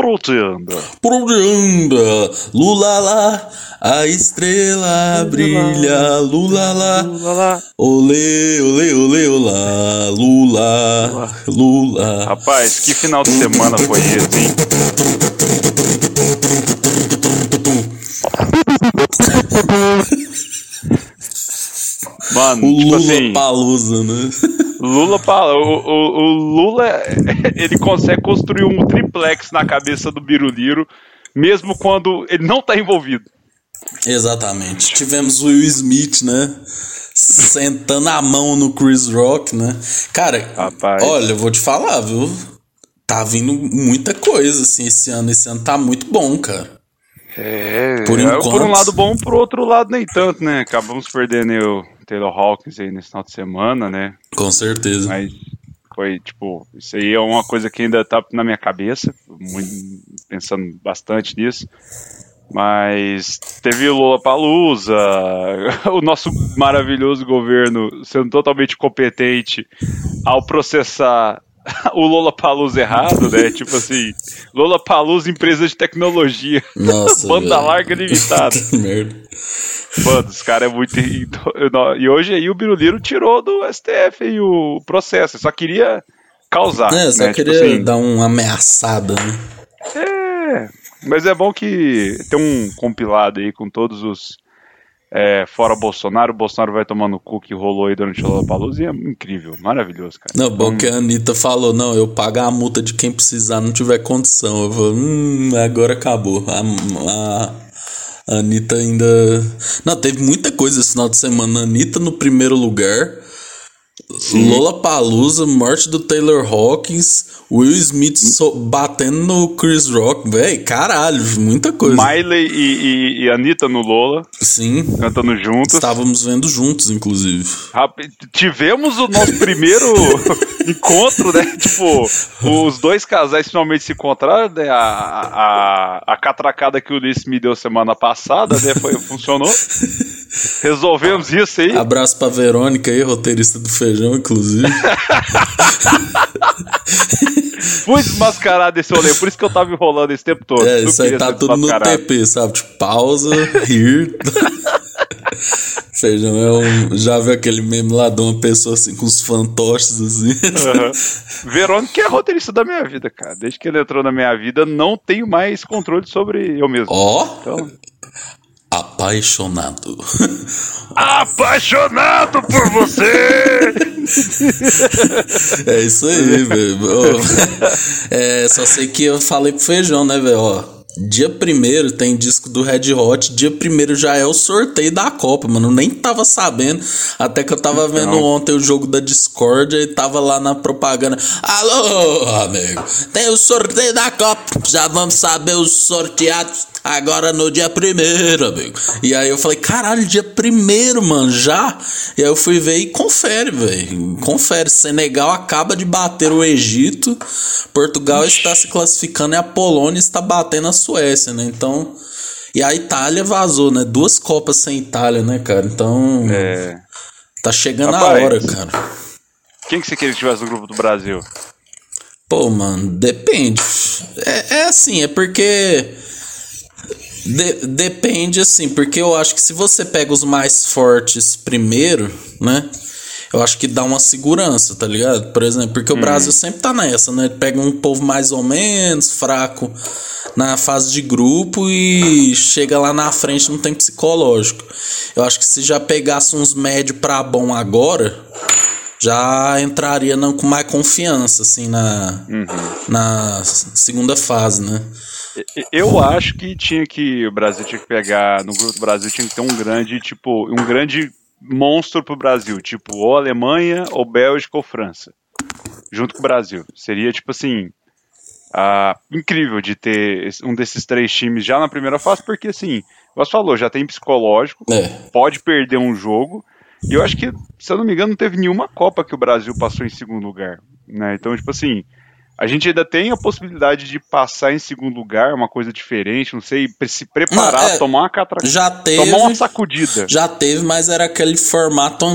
Por onde anda? Por onde anda? Lula lá, a estrela brilha. Lula lá, Lula lá. olê, olê, olê, olá. Lula, Lula. Rapaz, que final de semana foi esse, hein? Mano, O tipo Lula assim, Palusa, né? Lula, pa- o, o, o Lula, ele consegue construir um triplex na cabeça do Biruliro, mesmo quando ele não tá envolvido. Exatamente. Tivemos o Will Smith, né? Sentando a mão no Chris Rock, né? Cara, Rapaz. olha, eu vou te falar, viu? Tá vindo muita coisa, assim, esse ano. Esse ano tá muito bom, cara. É, Por é, enquanto. por um lado bom, por outro lado nem tanto, né? Acabamos perdendo o Taylor Hawkins aí nesse final de semana, né? Com certeza. Mas foi, tipo, isso aí é uma coisa que ainda tá na minha cabeça, muito- pensando bastante nisso. Mas teve o Lula Palusa, o nosso maravilhoso governo sendo totalmente competente ao processar o Lula Palusa errado, né? Tipo assim, Lula Palusa empresa de tecnologia, Nossa. banda velho. larga limitada. Merda. Mano, os caras é muito. E hoje aí o Biruliro tirou do STF aí o processo. Só queria causar. É, só né? Tipo queria assim, dar uma ameaçada, né? É. Mas é bom que tem um compilado aí com todos os. é, fora Bolsonaro, o Bolsonaro vai tomando o cu que rolou aí durante o Lollapalooza e é incrível, maravilhoso, cara. Não, bom que a Anitta falou, não, eu pago a multa de quem precisar, não tiver condição. Eu falei, hum, agora acabou. A, a, a Anitta ainda. Não, teve muita coisa esse final de semana. A Anitta no primeiro lugar. Lola Palusa, morte do Taylor Hawkins, Will Smith so- batendo no Chris Rock, véi, caralho, muita coisa. Miley e, e, e Anitta no Lola, Sim, cantando juntos. estávamos vendo juntos, inclusive. Rap- Tivemos o nosso primeiro encontro, né? Tipo, os dois casais finalmente se encontraram, né? A, a, a catracada que o Ulisses me deu semana passada, né? Foi, funcionou. Resolvemos isso aí. Abraço pra Verônica aí, roteirista do feijão, inclusive. Fui desmascarado desse rolê, por isso que eu tava enrolando esse tempo todo. É, isso aí tá tudo no. TP, sabe? Tipo, pausa, rir. Feijão é um. Já viu aquele meme lá de uma pessoa assim com os fantoches assim? Aham. Verônica é roteirista da minha vida, cara. Desde que ele entrou na minha vida, não tenho mais controle sobre eu mesmo. Ó, Então, apaixonado. apaixonado por você! É isso aí, velho. É, só sei que eu falei pro feijão, né, velho? Ó, dia primeiro tem disco do Red Hot, dia primeiro já é o sorteio da Copa, mano. Nem tava sabendo, até que eu tava vendo ontem o jogo da Discord e tava lá na propaganda. Alô, amigo, tem o sorteio da Copa, já vamos saber os sorteados agora no dia primeiro, amigo. E aí eu falei, caralho, dia primeiro, mano, já? E aí eu fui ver e confere, velho. Confere. Senegal acaba de bater o Egito, Portugal está se classificando e a Polônia está batendo a Suécia, né? Então. E a Itália vazou, né? Duas Copas sem Itália, né, cara? Então. É. Tá chegando Rapaz. a hora, cara. Quem que você queria que tivesse no grupo do Brasil? Pô, mano, depende. É, é assim, é porque. De- depende, assim, porque eu acho que se você pega os mais fortes primeiro, né? Eu acho que dá uma segurança, tá ligado? Por exemplo, porque o Brasil sempre tá nessa, né? Pega um povo mais ou menos fraco na fase de grupo e chega lá na frente não tem psicológico. Eu acho que se já pegasse uns médio pra bom agora, já entraria não, com mais confiança, assim, na, na segunda fase, né? Eu acho que tinha que o Brasil tinha que pegar no grupo do Brasil tinha que ter um grande tipo um grande monstro pro Brasil, tipo ou Alemanha ou Bélgica ou França, junto com o Brasil. Seria tipo assim uh, incrível de ter um desses três times já na primeira fase, porque assim, você falou, já tem psicológico, É. pode perder um jogo. E eu acho que, se eu não me engano, não teve nenhuma Copa que o Brasil passou em segundo lugar. Né? Então, tipo assim, a gente ainda tem a possibilidade de passar em segundo lugar, uma coisa diferente, não sei, se preparar, Não, é, tomar uma catraca, Já teve. tomar uma sacudida. Já teve, mas era aquele formato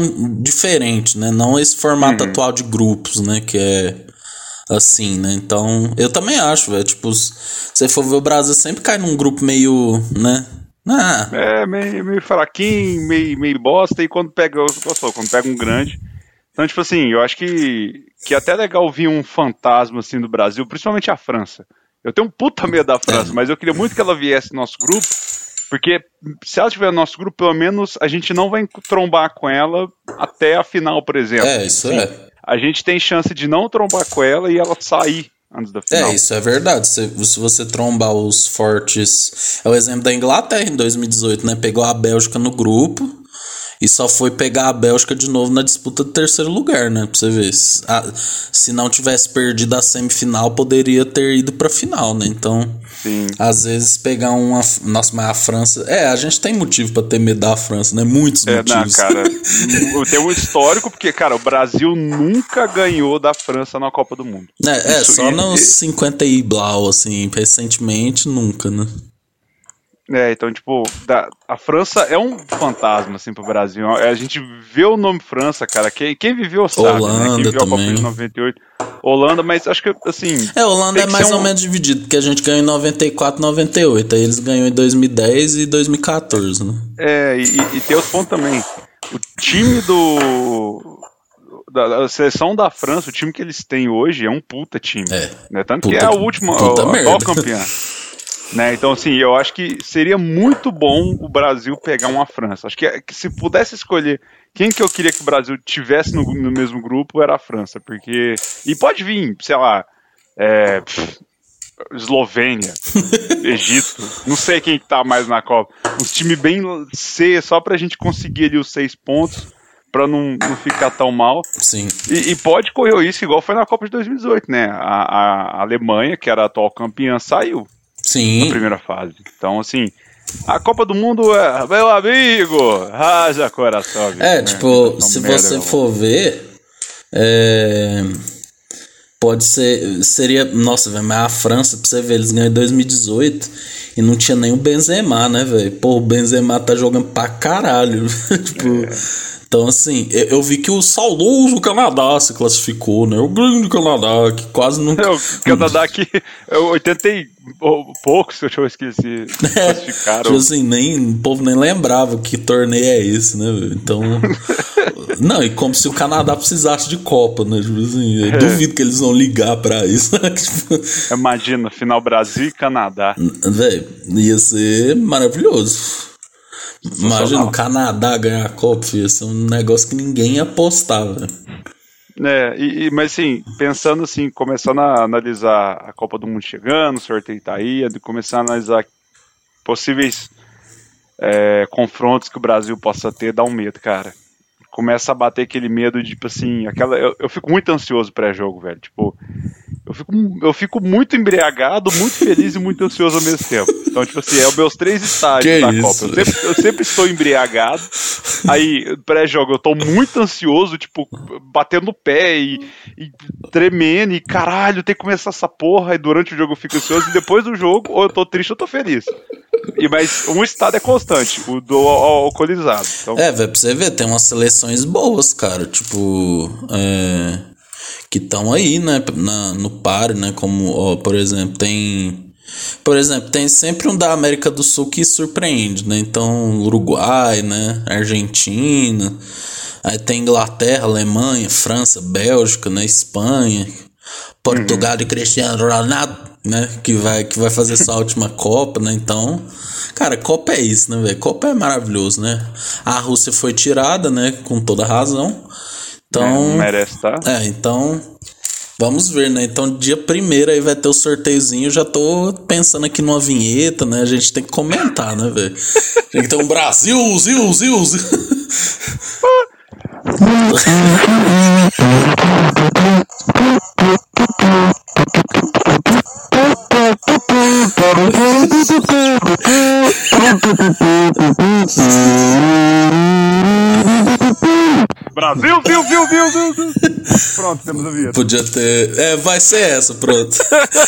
diferente, né? Não esse formato Uhum. atual de grupos, né? Que é assim, né? Então, eu também acho, velho. Tipo, se você for ver o Brasil sempre cai num grupo meio, né? Ah, É, meio, meio fraquinho, meio, meio bosta, e quando pega, eu posso falar, quando pega um grande. Então, tipo assim, eu acho que, que é até legal vir um fantasma assim do Brasil, principalmente a França. Eu tenho um puta medo da França, mas eu queria muito que ela viesse no nosso grupo, porque se ela tiver no nosso grupo, pelo menos a gente não vai trombar com ela até a final, por exemplo. é, isso Assim, é. A gente tem chance de não trombar com ela e ela sair antes da final. É, isso é verdade. Se, se você trombar os fortes. É o exemplo da Inglaterra em 2018, né? Pegou a Bélgica no grupo e só foi pegar a Bélgica de novo na disputa do terceiro lugar, né? Pra você ver. Se, a- se não tivesse perdido a semifinal, poderia ter ido pra final, né? Então, Sim. às vezes pegar uma. Nossa, mas a França. É, a gente tem motivo pra ter medo da França, né? Muitos É, não, motivos. cara, tem um histórico, porque, cara, o Brasil nunca ganhou da França na Copa do Mundo. É, é, só e- nos e- 50 e blau, assim, recentemente nunca, né? É, então, tipo, da- a França é um fantasma, assim, pro Brasil. A gente vê o nome França, cara. Quem, quem viveu sabe, né? Holanda Quem viveu a Copa também. de 98. Holanda, mas acho que, assim... É, a Holanda é que mais ser ou um- menos dividido, porque a gente ganhou em 94 98. Aí eles ganhou em 2010 e 2014, né? É, e, e tem outro ponto também. O time do... Da, da seleção da França, o time que eles têm hoje é um puta time. É. Né? Tanto que Puta- é a última, a, a atual campeã. Né? Então, assim, eu acho que seria muito bom o Brasil pegar uma França. Acho que, que se pudesse escolher quem que eu queria que o Brasil tivesse no, no mesmo grupo, era a França. Porque. E pode vir, sei lá. É, pff, Eslovênia, Egito, não sei quem que tá mais na Copa. Uns time bem C, só pra gente conseguir ali os seis pontos, pra não, não ficar tão mal. Sim. E, e pode correr o risco, igual foi na Copa de 2018, né? A, a Alemanha, que era a atual campeã, saiu na Sim. primeira fase. Então, assim, a Copa do Mundo é, meu amigo, haja coração. amigo, É, né? tipo, se você meu. for ver. É. Pode ser. Seria. Nossa, velho, mas a França, pra você ver, eles ganham em 2018 e não tinha nem o Benzema, né, velho? Pô, o Benzema tá jogando pra caralho. tipo. Então, assim, eu, eu vi que o saudoso Canadá se classificou, né? O grande Canadá, que quase não. É, o Canadá aqui, é 80 e ou poucos, eu esqueci, classificaram. Tipo assim, nem, o povo nem lembrava que torneio é esse, né? Então. não, e como se o Canadá precisasse de Copa, né? Tipo assim, eu duvido que eles vão ligar pra isso. né? Tipo, Imagina, final Brasil e Canadá. velho, ia ser maravilhoso. Imagina o Canadá ganhar a Copa, ia ser um negócio que ninguém ia apostar, velho. É, e, e- mas assim, pensando assim, começando a analisar a Copa do Mundo chegando, o sorteio tá aí, de começar a analisar possíveis é, confrontos que o Brasil possa ter, dá um medo, cara. Começa a bater aquele medo de, tipo assim, aquela. Eu, eu fico muito ansioso pré-jogo, velho. Tipo, eu fico, eu fico muito embriagado, muito feliz e muito ansioso ao mesmo tempo. Então, tipo assim, é os meus três estágios Que da isso? Copa. Eu sempre, eu sempre estou embriagado. Aí, pré-jogo, eu tô muito ansioso, tipo, batendo o pé e, e tremendo, e caralho, tem que começar essa porra. E durante o jogo eu fico ansioso, e depois do jogo, ou eu tô triste ou eu tô feliz. E, mas um estado é constante, o do al- alcoolizado. Então, É, velho, pra você ver, tem umas boas, cara. Tipo, é, que estão aí, né, na, no par, né? Como, ó, por exemplo, tem. Por exemplo, tem sempre um da América do Sul que surpreende, né? Então, Uruguai, né? Argentina. Aí tem Inglaterra, Alemanha, França, Bélgica, né? Espanha. Portugal e Cristiano Ronaldo, né? Que vai, que vai fazer sua última Copa, né? Então, cara, Copa é isso, né, velho? Copa é maravilhoso, né? A Rússia foi tirada, né? Com toda razão. Então, não merece, tá? é, então. Vamos ver, né? Então, dia primeiro aí vai ter o sorteiozinho. Já tô pensando aqui numa vinheta, né? A gente tem que comentar, né, velho? Tem que ter um Brasil, Zil, Zil, Zil. Thank you. Brasil, viu, viu, viu, viu, viu. Pronto, temos a vinheta. Podia ter. É, vai ser essa, pronto.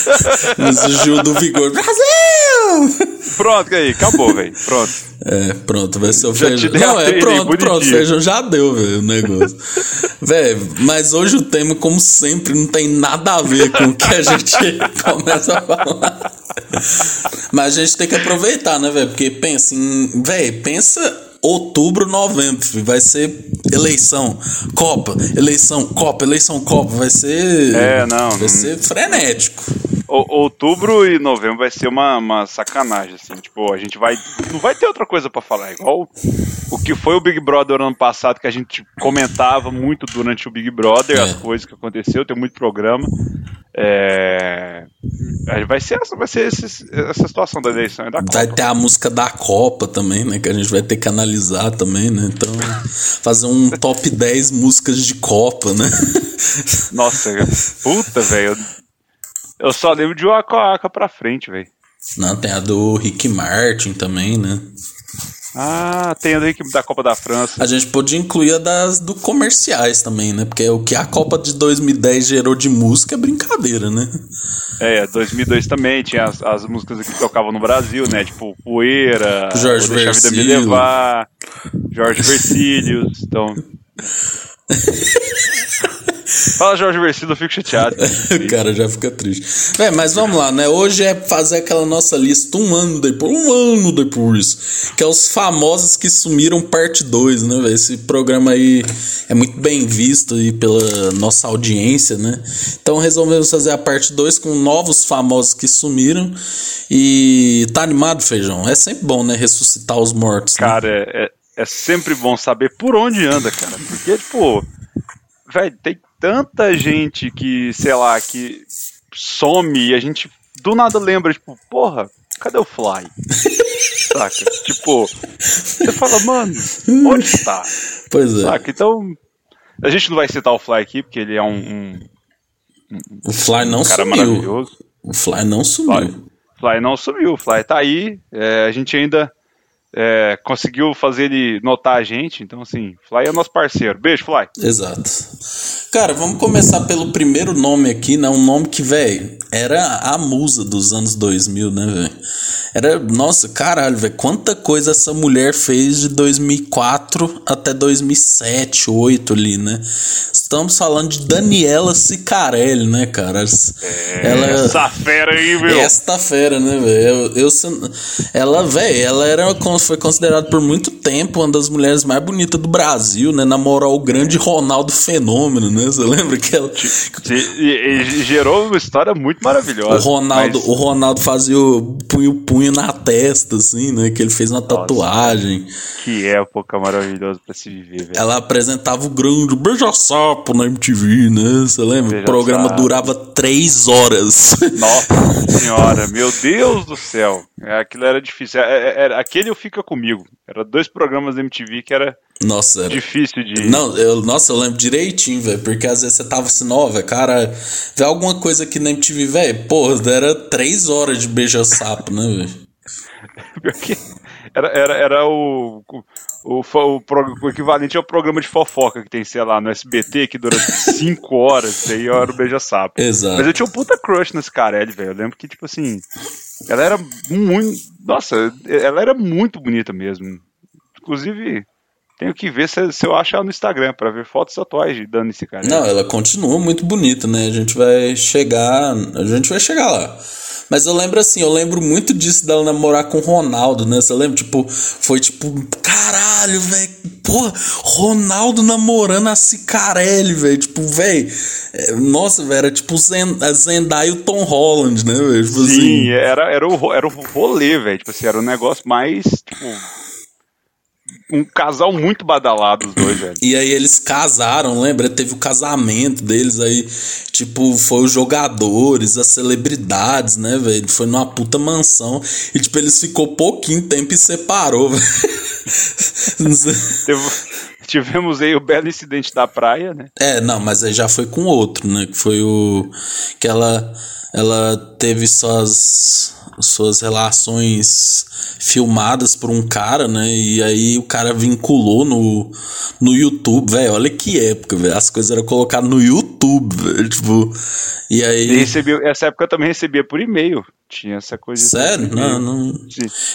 Mas o Gil do Vigor. Brasil! Pronto, aí, acabou, velho. Pronto. É, pronto, vai ser o feijão. Não, é pronto, pronto, feijão já deu, velho, o negócio. velho, mas hoje o tema, como sempre, não tem nada a ver com o que a gente começa a falar. Mas a gente tem que aproveitar, né, velho? Porque pensa em. Velho, pensa outubro, novembro, filho, vai ser eleição, Copa, eleição, Copa, eleição, Copa, vai ser. É, não, Vai não- ser frenético. O- outubro e novembro vai ser uma, uma sacanagem, assim. Tipo, a gente vai. Não vai ter outra coisa pra falar. Igual o que foi o Big Brother ano passado, que a gente comentava muito durante o Big Brother, É. as coisas que aconteceu, tem muito programa. É, Vai ser, essa, vai ser esse- essa situação da eleição e da Copa. Vai ter a música da Copa também, né? Que a gente vai ter que analisar também, né? Então, fazer um top 10 músicas de Copa, né? Nossa, puta, velho. eu- Eu só lembro de Waka Waka pra frente, velho. Não, tem a do Rick Martin também, né? Ah, tem a da Copa da França. A gente podia incluir a das do comerciais também, né? Porque o que a Copa de 2010 gerou de música é brincadeira, né? É, 2002 também tinha as, as músicas que tocavam no Brasil, né? Tipo Poeira, Jorge a Vida Me. Levar, Jorge Versilius, então... Fala Jorge Versilo, eu fico chateado. o cara já fica triste. É, mas vamos lá, né? Hoje é fazer aquela nossa lista um ano depois, um ano depois, que é os famosos que sumiram parte 2, né, velho? Esse programa aí é muito bem visto aí pela nossa audiência, né? Então resolvemos fazer a parte 2 com novos famosos que sumiram. E tá animado, feijão? É sempre bom, né? Ressuscitar os mortos. né? Cara, é, é, é sempre bom saber por onde anda, cara. Porque, tipo, velho, tem tanta gente que, sei lá, que some e a gente do nada lembra, tipo, porra, cadê o Fly? Saca? Tipo, você fala, mano, onde está? Pois é. Saca? Então, a gente não vai citar o Fly aqui, porque ele é um, um O Fly não cara sumiu. maravilhoso. O Fly não sumiu. Fly não sumiu, o Fly tá aí. é, a gente ainda é, conseguiu fazer ele notar a gente. Então, assim, Fly é nosso parceiro. Beijo, Fly. Exato. Cara, vamos começar pelo primeiro nome aqui, né? Um nome que, velho, era a musa dos anos 2000, né, velho? Era, nossa, caralho, velho, quanta coisa essa mulher fez de 2004 até 2007, 2008 ali, né? Estamos falando de Daniela Sicarelli, né, cara? Ela, Essa fera aí, meu. esta fera, né, velho? Eu, eu ela, velho, ela era foi considerada por muito tempo uma das mulheres mais bonitas do Brasil, né? Namorou o grande Ronaldo Fenômeno, né? Você lembra que ela gerou uma história muito o maravilhosa. Ronaldo, mas- o Ronaldo fazia o punho punho na testa assim, né? Que ele fez uma tatuagem. Que época maravilhosa pra se viver, velho. Ela apresentava o grande beija-sapo na MTV, né? Você lembra? O programa durava três horas. Nossa senhora, meu Deus do céu. É, Aquilo era difícil. É- é- aquele eu fica comigo. Era dois programas da MTV que era Nossa, era, difícil de. Não, eu, nossa, eu lembro direitinho, velho. Porque às vezes você tava assim, ó, velho, cara, vê alguma coisa aqui na MTV, velho. Porra, era três horas de beija-sapo, né, velho? era, era, era o, o, o, o equivalente ao programa de fofoca que tem, sei lá, no SBT, que dura cinco horas, daí era o Beija-Sapo. Exato. Mas eu tinha um puta crush nesse Carelli, velho. Eu lembro que, tipo assim, ela era muito. Nossa, ela era muito bonita mesmo. Inclusive, tenho que ver se, se eu acho ela no Instagram, pra ver fotos atuais de esse cara. Não, ela continua muito bonita, né? A gente vai chegar. A gente vai chegar lá. Mas eu lembro assim, eu lembro muito disso dela namorar com o Ronaldo, né? Você lembra? Tipo, foi tipo, caralho, velho. Porra, Ronaldo namorando a Cicarelli, velho. Tipo, velho. é, Nossa, velho, era tipo a Zendaya e o Tom Holland, né, velho? Tipo assim. Sim, era, era, o, era o rolê, velho. Tipo assim, era um negócio mais, tipo. Um casal muito badalado, os dois, velho. E aí eles casaram, lembra? Teve o casamento deles aí, tipo, foi os jogadores, as celebridades, né, velho? Foi numa puta mansão. E, tipo, eles ficou pouquinho tempo e separou, velho. Tivemos aí o belo incidente da praia, né? É, não, mas aí já foi com outro, né? Que foi o. Que ela. Ela teve suas. Suas relações filmadas por um cara, né? E aí o cara vinculou no, no YouTube, velho. Olha que época, velho. As coisas eram colocadas no YouTube, velho. Tipo, e aí. Recebi, essa época eu também recebia por e-mail. Tinha essa coisa. Sério? Não, não.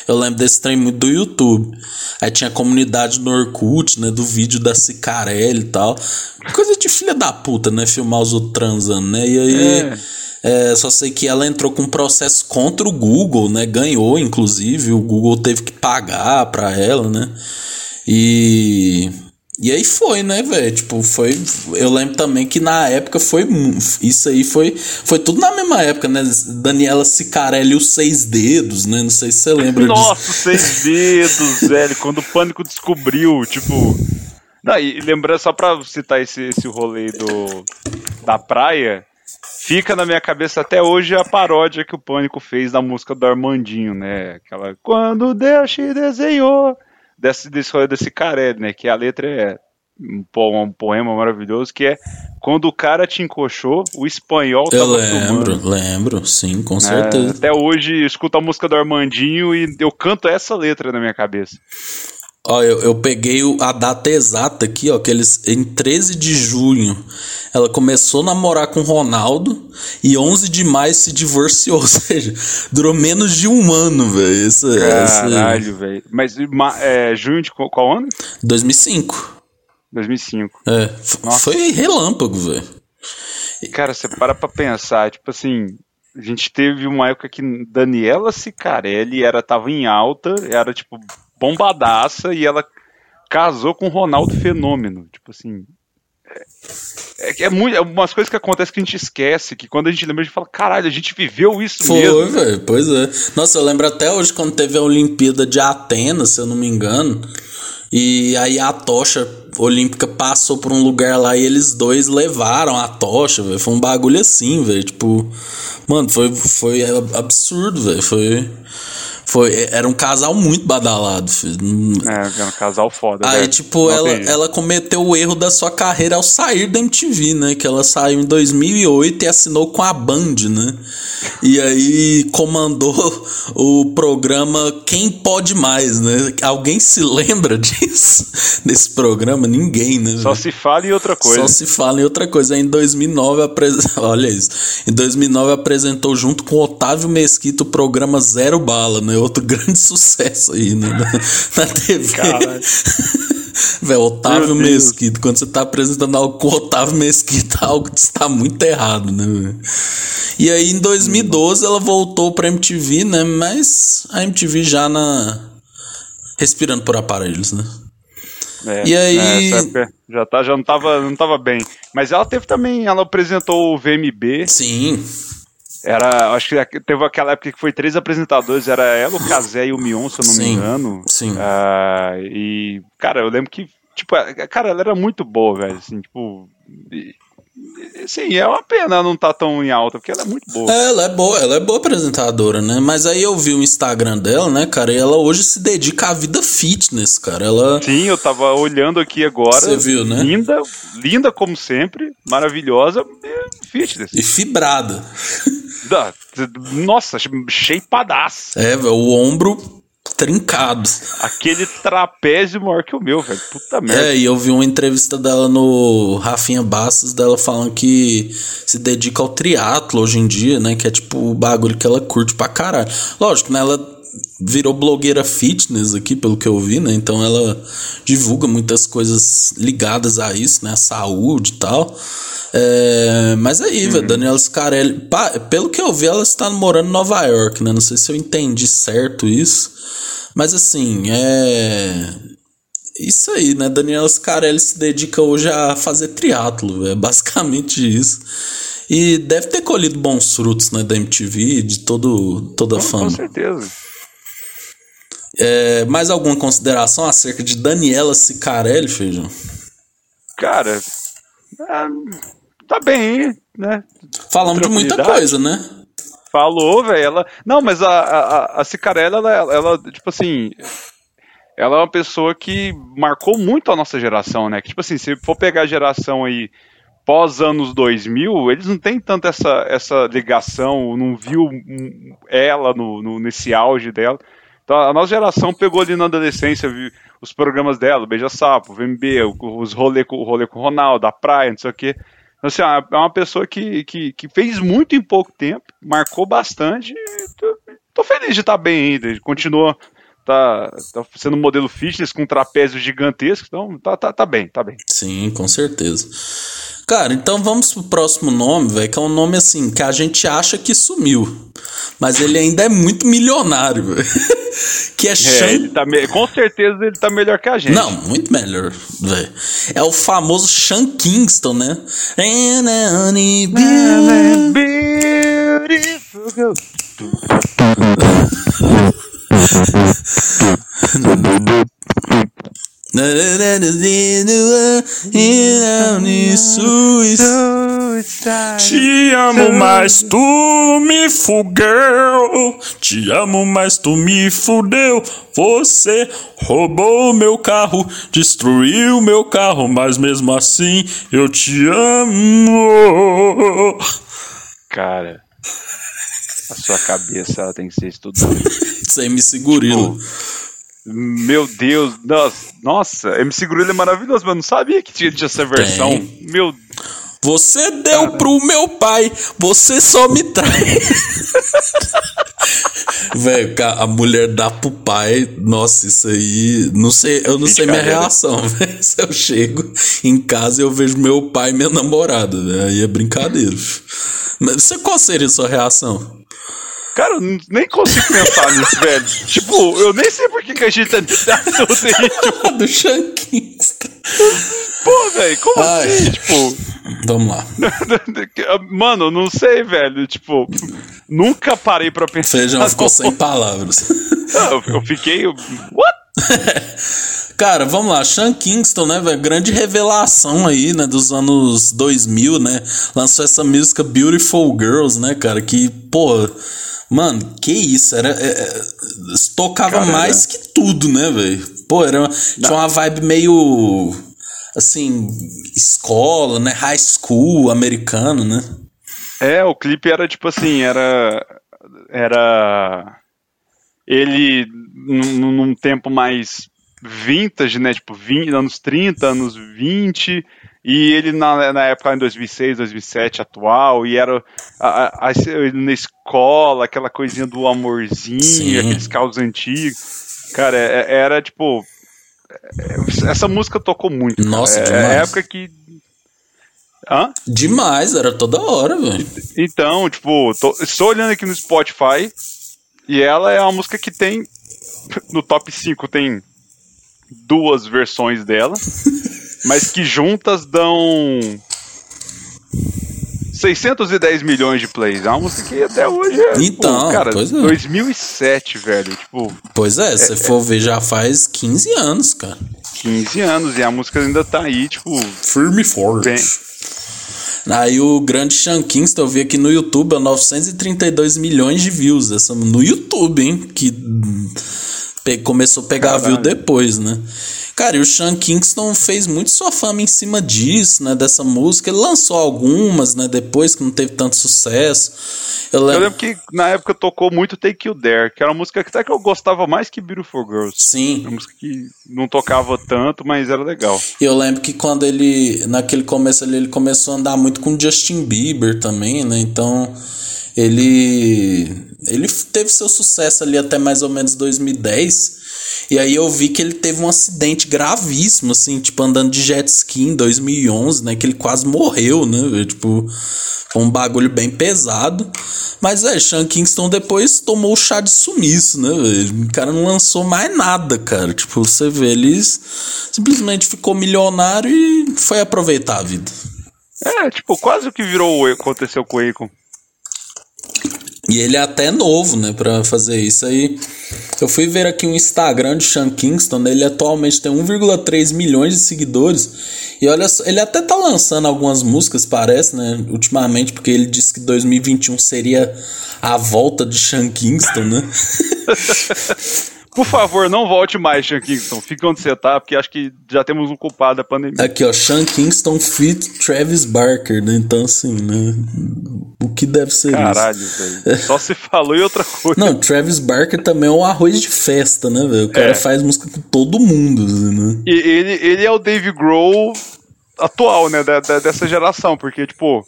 Eu lembro desse trem muito do YouTube. Aí tinha a comunidade no Orkut, né? Do vídeo da Cicarelli e tal. Coisa de filha da puta, né? Filmar os outros transando, né? E aí. É. É, só sei que ela entrou com um processo contra o Google, né? Ganhou, inclusive. O Google teve que pagar pra ela, né? E. E aí foi, né, velho? Tipo, foi. Eu lembro também que na época foi. Isso aí foi. Foi tudo na mesma época, né? Daniela Cicarelli e os seis dedos, né? Não sei se você lembra Nossa, disso. seis dedos, velho. Quando o pânico descobriu, tipo. Não, e lembrando, só pra citar esse, esse rolê do, da praia, fica na minha cabeça até hoje a paródia que o Pânico fez da música do Armandinho, né? Aquela Quando Deus te desenhou. Desse, desse rolê desse Carelli, né? Que a letra é um, um poema maravilhoso que é Quando o cara te encoxou, o espanhol Eu lembro, tomando. lembro, sim, com certeza. É, até hoje escuto a música do Armandinho e eu canto essa letra na minha cabeça. Ó, eu, eu peguei a data exata aqui, ó, que eles em 13 de junho ela começou a namorar com o Ronaldo e 11 de maio se divorciou, ou seja, durou menos de um ano, velho. Caralho, velho. Mas é, junho de qual, qual ano? 2005. 2005. É, Nossa. foi relâmpago, velho. Cara, você para pra pensar, tipo assim, a gente teve uma época que Daniela Cicarelli era, tava em alta, era tipo bombadaça e ela casou com o Ronaldo Fenômeno. Tipo assim. É, é, é, muito, é umas coisas que acontecem que a gente esquece, que quando a gente lembra, a gente fala, caralho, a gente viveu isso Foi, mesmo. Foi, velho, pois é. Nossa, eu lembro até hoje quando teve a Olimpíada de Atenas, se eu não me engano. E aí a tocha olímpica passou por um lugar lá e eles dois levaram a tocha, velho. Foi um bagulho assim, velho. Tipo, mano, foi, foi absurdo, velho. Foi. Foi, era um casal muito badalado. Filho. É, era um casal foda. Aí, tipo, ela, ela cometeu o erro da sua carreira ao sair da MTV, né? Que ela saiu em 2008 e assinou com a Band, né? E aí comandou o programa Quem Pode Mais, né? Alguém se lembra disso? Desse programa? Ninguém, né? Só se fala em outra coisa. Só se fala em outra coisa. Aí, em 2009, apres... olha isso. Em 2009 apresentou junto com Otávio Mesquita o programa Zero Bala, né? Outro grande sucesso aí, né? Na, na TV. Velho, Otávio Mesquita, quando você tá apresentando algo com Otávio Mesquita, algo está muito errado, né? Véio? E aí em 2012 ela voltou pra MTV, né? Mas a MTV já na. respirando por aparelhos, né? É, e aí. É, já, tá, já não, tava, não tava bem. Mas ela teve também. Ela apresentou o VMB. Sim. Era, acho que teve aquela época que foi três apresentadores, era ela, o Casé e o Mion, se eu não sim, me engano. Sim. Uh, e, cara, eu lembro que, tipo, cara, ela era muito boa, velho, assim, tipo. Sim, é uma pena não estar tá tão em alta, porque ela é muito boa. É, ela é boa, ela é boa apresentadora, né? Mas aí eu vi o Instagram dela, né, cara, e ela hoje se dedica à vida fitness, cara. Ela Sim, eu tava olhando aqui agora. Você viu, né? Linda, linda como sempre, maravilhosa, fitness. E fibrada. Nossa, shapeadaço. É, o ombro trincado. Aquele trapézio maior que o meu, velho. Puta merda. É, e eu vi uma entrevista dela no Rafinha Bastos, dela falando que se dedica ao triatlo hoje em dia, né? Que é tipo o bagulho que ela curte pra caralho. Lógico, né? Ela virou blogueira fitness aqui, pelo que eu vi, né? Então ela divulga muitas coisas ligadas a isso, né? A saúde e tal. É, mas aí, uhum. velho, Daniela Scarelli, pá, pelo que eu vi, ela está morando em Nova York, né? Não sei se eu entendi certo isso. Mas assim, é. Isso aí, né? Daniela Scarelli se dedica hoje a fazer triatlo, é basicamente isso. E deve ter colhido bons frutos, né, da MTV, de todo, toda a fama. Com certeza. É, mais alguma consideração acerca de Daniela Cicarelli, Feijão? Cara, é, tá bem, né? Falamos de muita coisa, né? Falou, velho. Ela... Não, mas a, a, a Cicarella, ela, ela, tipo assim. Ela é uma pessoa que marcou muito a nossa geração, né? Que, tipo assim, se for pegar a geração aí pós anos 2000, eles não têm tanto essa, essa ligação, não viu ela no, no, nesse auge dela. Então a nossa geração pegou ali na adolescência os programas dela, Beija Sapo, VMB, os rolê com, rolê com o Ronaldo, a praia, não sei o quê. Então, assim, é uma pessoa que, que, que fez muito em pouco tempo, marcou bastante. Tô, tô feliz de estar tá bem ainda. Continua tá, tá sendo um modelo fitness com trapézio gigantesco, então tá, tá, tá bem, tá bem. Sim, com certeza. Cara, então vamos pro próximo nome, velho, que é um nome assim, que a gente acha que sumiu. Mas ele ainda é muito milionário, velho. que é, é Sean... Tá me... Com certeza ele tá melhor que a gente. Não, muito melhor, velho. É o famoso Sean Kingston, né? Beautiful. Te amo, mas tu me fugeu. Te amo, mas tu me fudeu. Você roubou meu carro, destruiu meu carro, mas mesmo assim eu te amo. Cara, a sua cabeça ela tem que ser estudada. Isso aí me segurou. Tipo, meu Deus, nossa, MC Gorilla é maravilhoso, mas eu não sabia que tinha essa versão. Tem. Meu Você deu Cara. pro meu pai, você só me trai. Velho, a mulher dá pro pai, nossa, isso aí. Não sei, eu não sei minha reação, velho. Se eu chego em casa e eu vejo meu pai e minha namorada, né? Aí é brincadeira. Mas qual seria a sua reação? Cara, eu nem consigo pensar nisso, velho. Tipo, eu nem sei por que, que a gente tá nesse ritmo. Do Shankins. Pô, velho, como Ai. assim? Tipo. Vamos lá. Mano, não sei, velho. Tipo, nunca parei pra pensar. Feijão ficou sem palavras. eu, eu fiquei. What? Cara, vamos lá, Sean Kingston, né, velho? Grande revelação aí, né, dos anos 2000, né? Lançou essa música Beautiful Girls, né, cara? Que, pô, Mano, que isso, era. É, é tocava mais que tudo, né, velho? Pô, era, tinha uma vibe meio. Assim, escola, né? High school americano, né? É, o clipe era tipo assim, era. Era. Ele num, num tempo mais vintage, né? Tipo, 20, anos 30, anos 20 e ele, na, na época, em 2006, 2007, atual, e era a, a, a, na escola, aquela coisinha do amorzinho, Sim. aqueles carros antigos. Cara, é, é, era tipo. É, essa música tocou muito. Nossa, cara. demais. É a época que. Hã? Demais, era toda hora, velho. Então, tipo, tô, estou olhando aqui no Spotify e ela é uma música que tem. No top 5 tem duas versões dela. mas que juntas dão 610 milhões de plays. É uma música que até hoje é. Então, pô, cara, pois é. 2007, velho. Tipo, pois é, se é, for é, ver, já faz 15 anos, cara. 15 anos, e a música ainda tá aí, tipo. Firme e forte. Bem... Aí o grande Sean Kingston, eu vi aqui no YouTube, é 932 milhões de views. Essa, no YouTube, hein? Que começou a pegar Caralho. view depois, né? Cara, e o Sean Kingston fez muito sua fama em cima disso, né? Dessa música. Ele lançou algumas, né? Depois que não teve tanto sucesso. Eu lembro, eu lembro que na época tocou muito Take You There, que era uma música que até que eu gostava mais que Beautiful Girls. Sim. Uma música que não tocava tanto, mas era legal. E eu lembro que quando ele, naquele começo ali, ele começou a andar muito com Justin Bieber também, né? Então ele ele teve seu sucesso ali até mais ou menos 2010 e aí eu vi que ele teve um acidente gravíssimo, assim, tipo, andando de jet ski em 2011, né? Que ele quase morreu, né? Tipo, foi um bagulho bem pesado. Mas, é, Sean Kingston depois tomou o chá de sumiço, né? O cara não lançou mais nada, cara. Tipo, você vê, ele simplesmente ficou milionário e foi aproveitar a vida. É, tipo, quase o que virou o aconteceu com o Akon. E ele é até novo, né, pra fazer isso aí. Eu fui ver aqui o Instagram de Sean Kingston, né, ele atualmente tem 1,3 milhões de seguidores. E olha só, ele até tá lançando algumas músicas, parece, né, ultimamente, porque ele disse que 2021 seria a volta de Sean Kingston, né? Por favor, não volte mais, Sean Kingston. Fica onde você tá, porque acho que já temos um culpado da pandemia. Aqui, ó, Sean Kingston fit Travis Barker, né? Então, assim, né? O que deve ser Caralho, isso? velho. Só se falou e outra coisa. Não, Travis Barker também é um arroz de festa, né, velho? O cara É. faz música com todo mundo, assim, né? E ele, ele é o Dave Grohl atual, né? da- da- dessa geração, porque, tipo,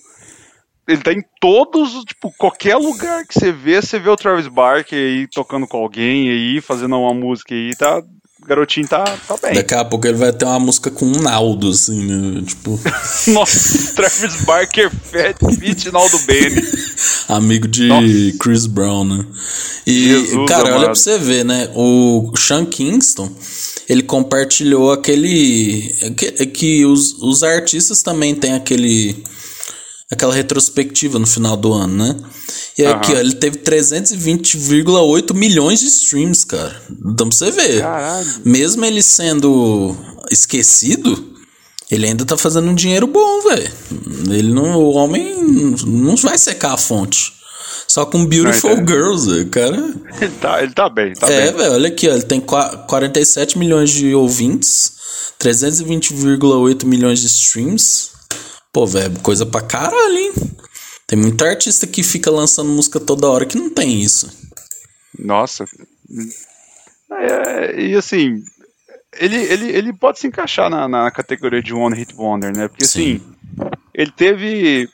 ele tá em todos, tipo, qualquer lugar que você vê, você vê o Travis Barker aí tocando com alguém aí, fazendo uma música aí, tá. O garotinho tá, tá bem. Daqui a pouco ele vai ter uma música com um Naldo, assim, né? Tipo, Nossa, Travis Barker Fat Fit Naldo Benny. amigo de Nossa. Chris Brown, né? E, Jesus cara, olha amado. pra você ver, né? O Sean Kingston, ele compartilhou aquele. Que, que os, os artistas também têm aquele. Aquela retrospectiva no final do ano, né? E aqui, Aham. ó, ele teve 320,8 milhões de streams, cara. Então pra você ver. Caralho. Mesmo ele sendo esquecido, ele ainda tá fazendo um dinheiro bom, velho. Ele não, o homem não vai secar a fonte. Só com Beautiful Não, Girls, velho. O cara. Ele tá, ele tá bem, tá é, bem. velho, olha aqui, ó. Ele tem qua- 47 milhões de ouvintes, 320,8 milhões de streams. Pô, velho, coisa pra caralho, hein? Tem muita artista que fica lançando música toda hora que não tem isso. Nossa. É, e assim, ele, ele, ele pode se encaixar na, na categoria de One Hit Wonder, né? Porque Sim. assim, ele teve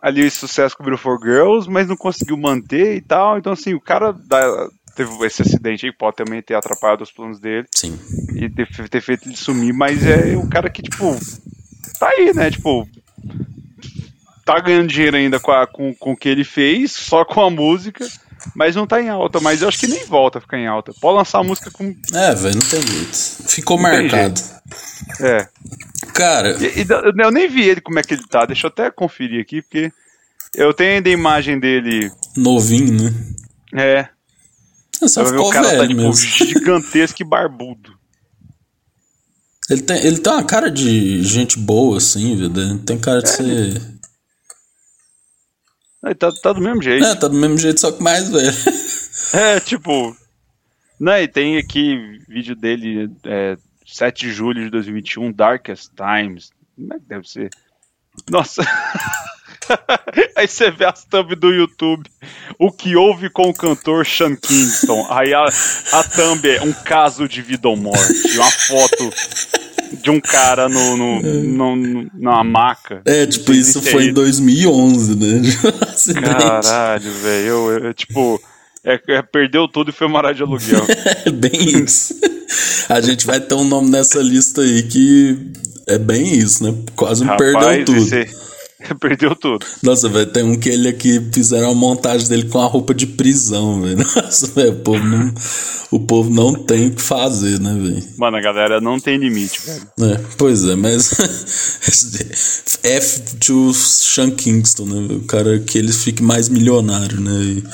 ali o sucesso com Beautiful Girls, mas não conseguiu manter e tal. Então, assim, o cara dá- teve esse acidente aí, pode também ter atrapalhado os planos dele Sim. e ter, ter feito ele sumir, mas é o cara que, tipo, tá aí, né? Tipo, tá ganhando dinheiro ainda com, a- com, com o que ele fez, só com a música, mas não tá em alta. Mas eu acho que nem volta a ficar em alta. Pode lançar a música com. É, velho, não tem jeito. Ficou Não marcado. É. Cara, E, e eu- nem vi ele como é que ele tá. Deixa eu até conferir aqui, porque eu tenho ainda a imagem dele. novinho, né? É. Só ficou o cara tá, velho tipo, mesmo. gigantesco e barbudo. Ele tem, ele tem uma cara de gente boa, assim, velho. Ele Tem cara de ser. Ele tá, tá do mesmo jeito. É, tá do mesmo jeito, só que mais velho. É, tipo. Né, e tem aqui vídeo dele, é, 7 de julho de 2021, Darkest Times. Como é que deve ser? Nossa. Aí você vê as thumb do YouTube. O que houve com o cantor Sean Kingston. Aí a, a thumb é um caso de vida ou morte. Uma foto de um cara no, no, no, no- na maca. É, tipo, isso foi em 2011, né? Caralho, velho. Eu, eu, tipo, é, é, perdeu tudo e foi morar de aluguel. É bem isso. A gente vai ter um nome nessa lista aí que é bem isso, né? Quase me perdeu tudo. esse perdeu tudo. Nossa, velho, tem um que ele aqui fizeram uma montagem dele com a roupa de prisão, velho. Nossa, velho, o povo não, o povo não tem o que fazer, né, velho? Mano, a galera não tem limite, velho. É, pois é, mas F to Sean Kingston, né? O cara que ele fique mais milionário, né? E-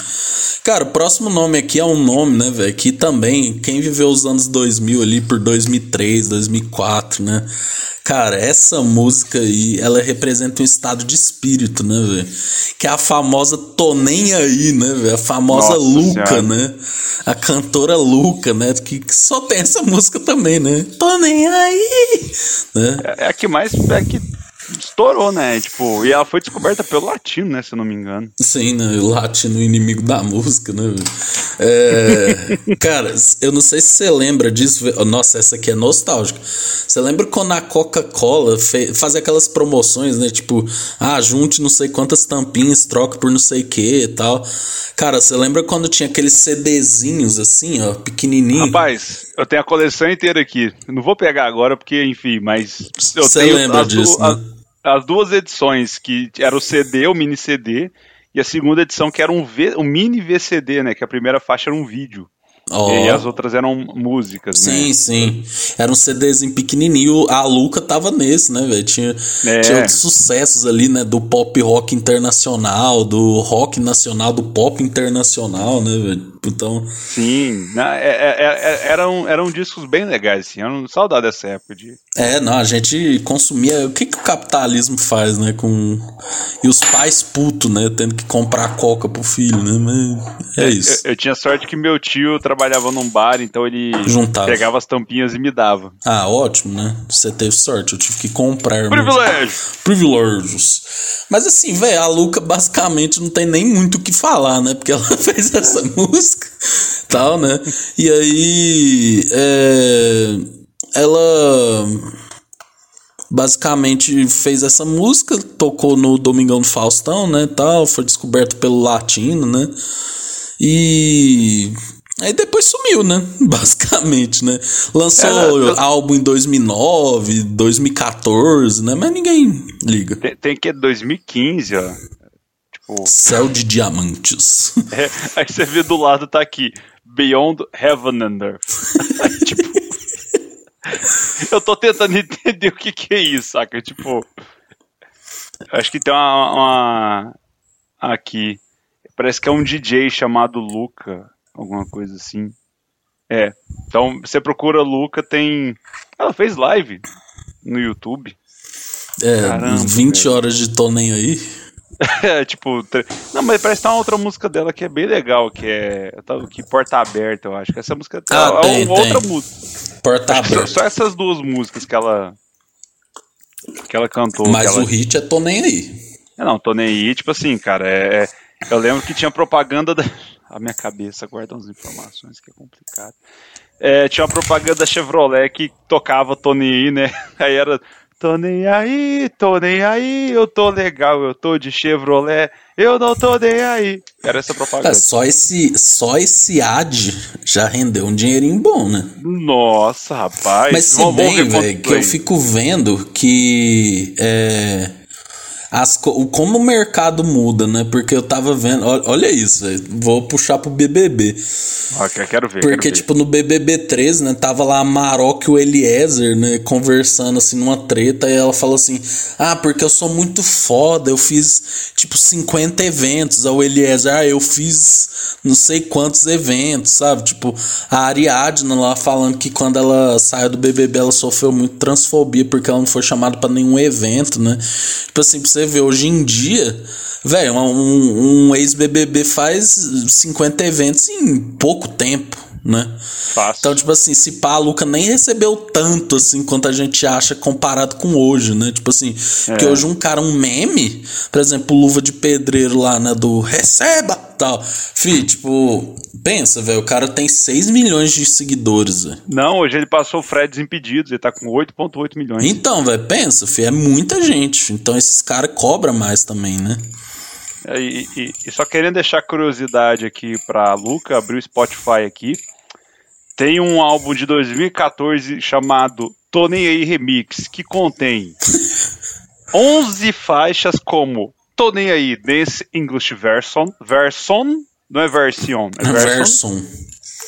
Cara, o próximo nome aqui é um nome, né, velho? Que também, quem viveu os anos 2000 ali por 2003, 2004, né? Cara, essa música aí, ela representa um estado de espírito, né, velho? Que é a famosa Tô Nem Aí, né, velho? A famosa Nossa Luca, Senhora. né? A cantora Luca, né? Que, que só tem essa música também, né? Tô Nem Aí, né? É, é a que mais é que estourou, né? Tipo, e ela foi descoberta pelo latino, né? Se eu não me engano. Sim, né? O latino inimigo da música, né? É, cara, eu não sei se você lembra disso. velho. Nossa, essa aqui é nostálgica. Você lembra quando a Coca-Cola fazia aquelas promoções, né? Tipo, ah, junte não sei quantas tampinhas, troca por não sei o que e tal. Cara, você lembra quando tinha aqueles CDzinhos assim, ó, pequenininho? Rapaz, eu tenho a coleção inteira aqui. Eu Não vou pegar agora porque, enfim, mas eu Você tenho lembra disso, né? As duas edições, que era o CD, o mini CD, e a segunda edição que era um, v, um mini VCD, né? Que a primeira faixa era um vídeo. Ó. E as outras eram músicas, Sim, né? sim. Era um CDzinho pequenininho. A Luca tava nesse, né, velho? Tinha, É. tinha outros sucessos ali, né? Do pop rock internacional, do rock nacional, do pop internacional, né, velho? Então. Sim, né, é, é, é, eram, eram discos bem legais, assim. Eu não saudade dessa época de. É, não, a gente consumia. O que, que o capitalismo faz, né? Com. E os pais putos, né? Tendo que comprar coca pro filho, né? Mas é isso. Eu, eu, tinha sorte que meu tio trabalhava num bar, então ele Juntava. pegava as tampinhas e me dava. Ah, ótimo, né? Você teve sorte, eu tive que comprar. Privilégio! Privilégios. Mas assim, velho, a Luca basicamente não tem nem muito o que falar, né? Porque ela fez essa música tal, né? E aí. É, ela basicamente fez essa música, tocou no Domingão do Faustão, né, tal, foi descoberto pelo Latino, né? E aí depois sumiu, né? Basicamente, né? Lançou ela, álbum em 2009, 2014, né? Mas ninguém liga. Tem, tem que 2015, ó. Tipo... Céu de diamantes. É, aí você vê do lado, tá aqui. Beyond Heaven and Earth. tipo, eu tô tentando entender o que que é isso, saca? Tipo, acho que tem uma, uma, aqui, parece que é um DJ chamado Luca, alguma coisa assim. É, então você procura Luca, tem, ela fez live no YouTube. É, Caramba, 20 velho. horas de tô nem aí. É, tipo, não, mas parece que tem uma outra música dela que é bem legal, que é tá, que Porta Aberta, eu acho que essa música ah, é tem, uma tem. outra música. Porta Aberta. Só, só, essas duas músicas que ela que ela cantou. Mas ela... o hit é Tô Nem Aí. É, não, Tô Nem Aí, tipo assim, cara, é, é eu lembro que tinha propaganda da a minha cabeça guarda umas informações que é complicado. É, tinha uma propaganda da Chevrolet que tocava Nem Aí, né? Aí era Tô nem aí, tô nem aí, eu tô legal, eu tô de Chevrolet, eu não tô nem aí. Era essa propaganda. É, só esse, só esse ad já rendeu um dinheirinho bom, né? Nossa, rapaz. Mas se bem, velho, que eu fico vendo que é, as, como o mercado muda, né? Porque eu tava vendo. Olha isso, véio, vou puxar pro BBB. Quero ver. Porque, quero tipo, no BBB 13, né? Tava lá a Maroc e o Eliezer, né? Conversando, assim, numa treta. E ela falou assim: Ah, porque eu sou muito foda. Eu fiz, tipo, 50 eventos. Aí o Eliezer, ah, eu fiz não sei quantos eventos, sabe? Tipo, a Ariadna lá falando que quando ela saiu do BBB, ela sofreu muito transfobia porque ela não foi chamada para nenhum evento, né? Tipo assim, pra você ver, hoje em dia, velho, um, um ex-BBB faz 50 eventos em pouco tempo, né? Fácil. Então, tipo assim, se pá, a Luca nem recebeu tanto, assim, quanto a gente acha comparado com hoje, né? Tipo assim, é. que hoje um cara, um meme, por exemplo, Luva de Pedreiro lá, né, do Receba, tal. Fih, tipo, pensa, velho, o cara tem 6 milhões de seguidores, velho. Não, hoje ele passou o Fred Desimpedidos, ele tá com 8.8 milhões. Então, velho, pensa, fi, é muita gente. Então esses caras cobram mais também, né? É, e, e, e, só querendo deixar curiosidade aqui pra Luca, abrir o Spotify aqui. Tem um álbum de 2014 chamado Tô Nem Aí Remix, que contém 11 faixas como Tô Nem Aí Dance English Version, Version, não é version, é version. version.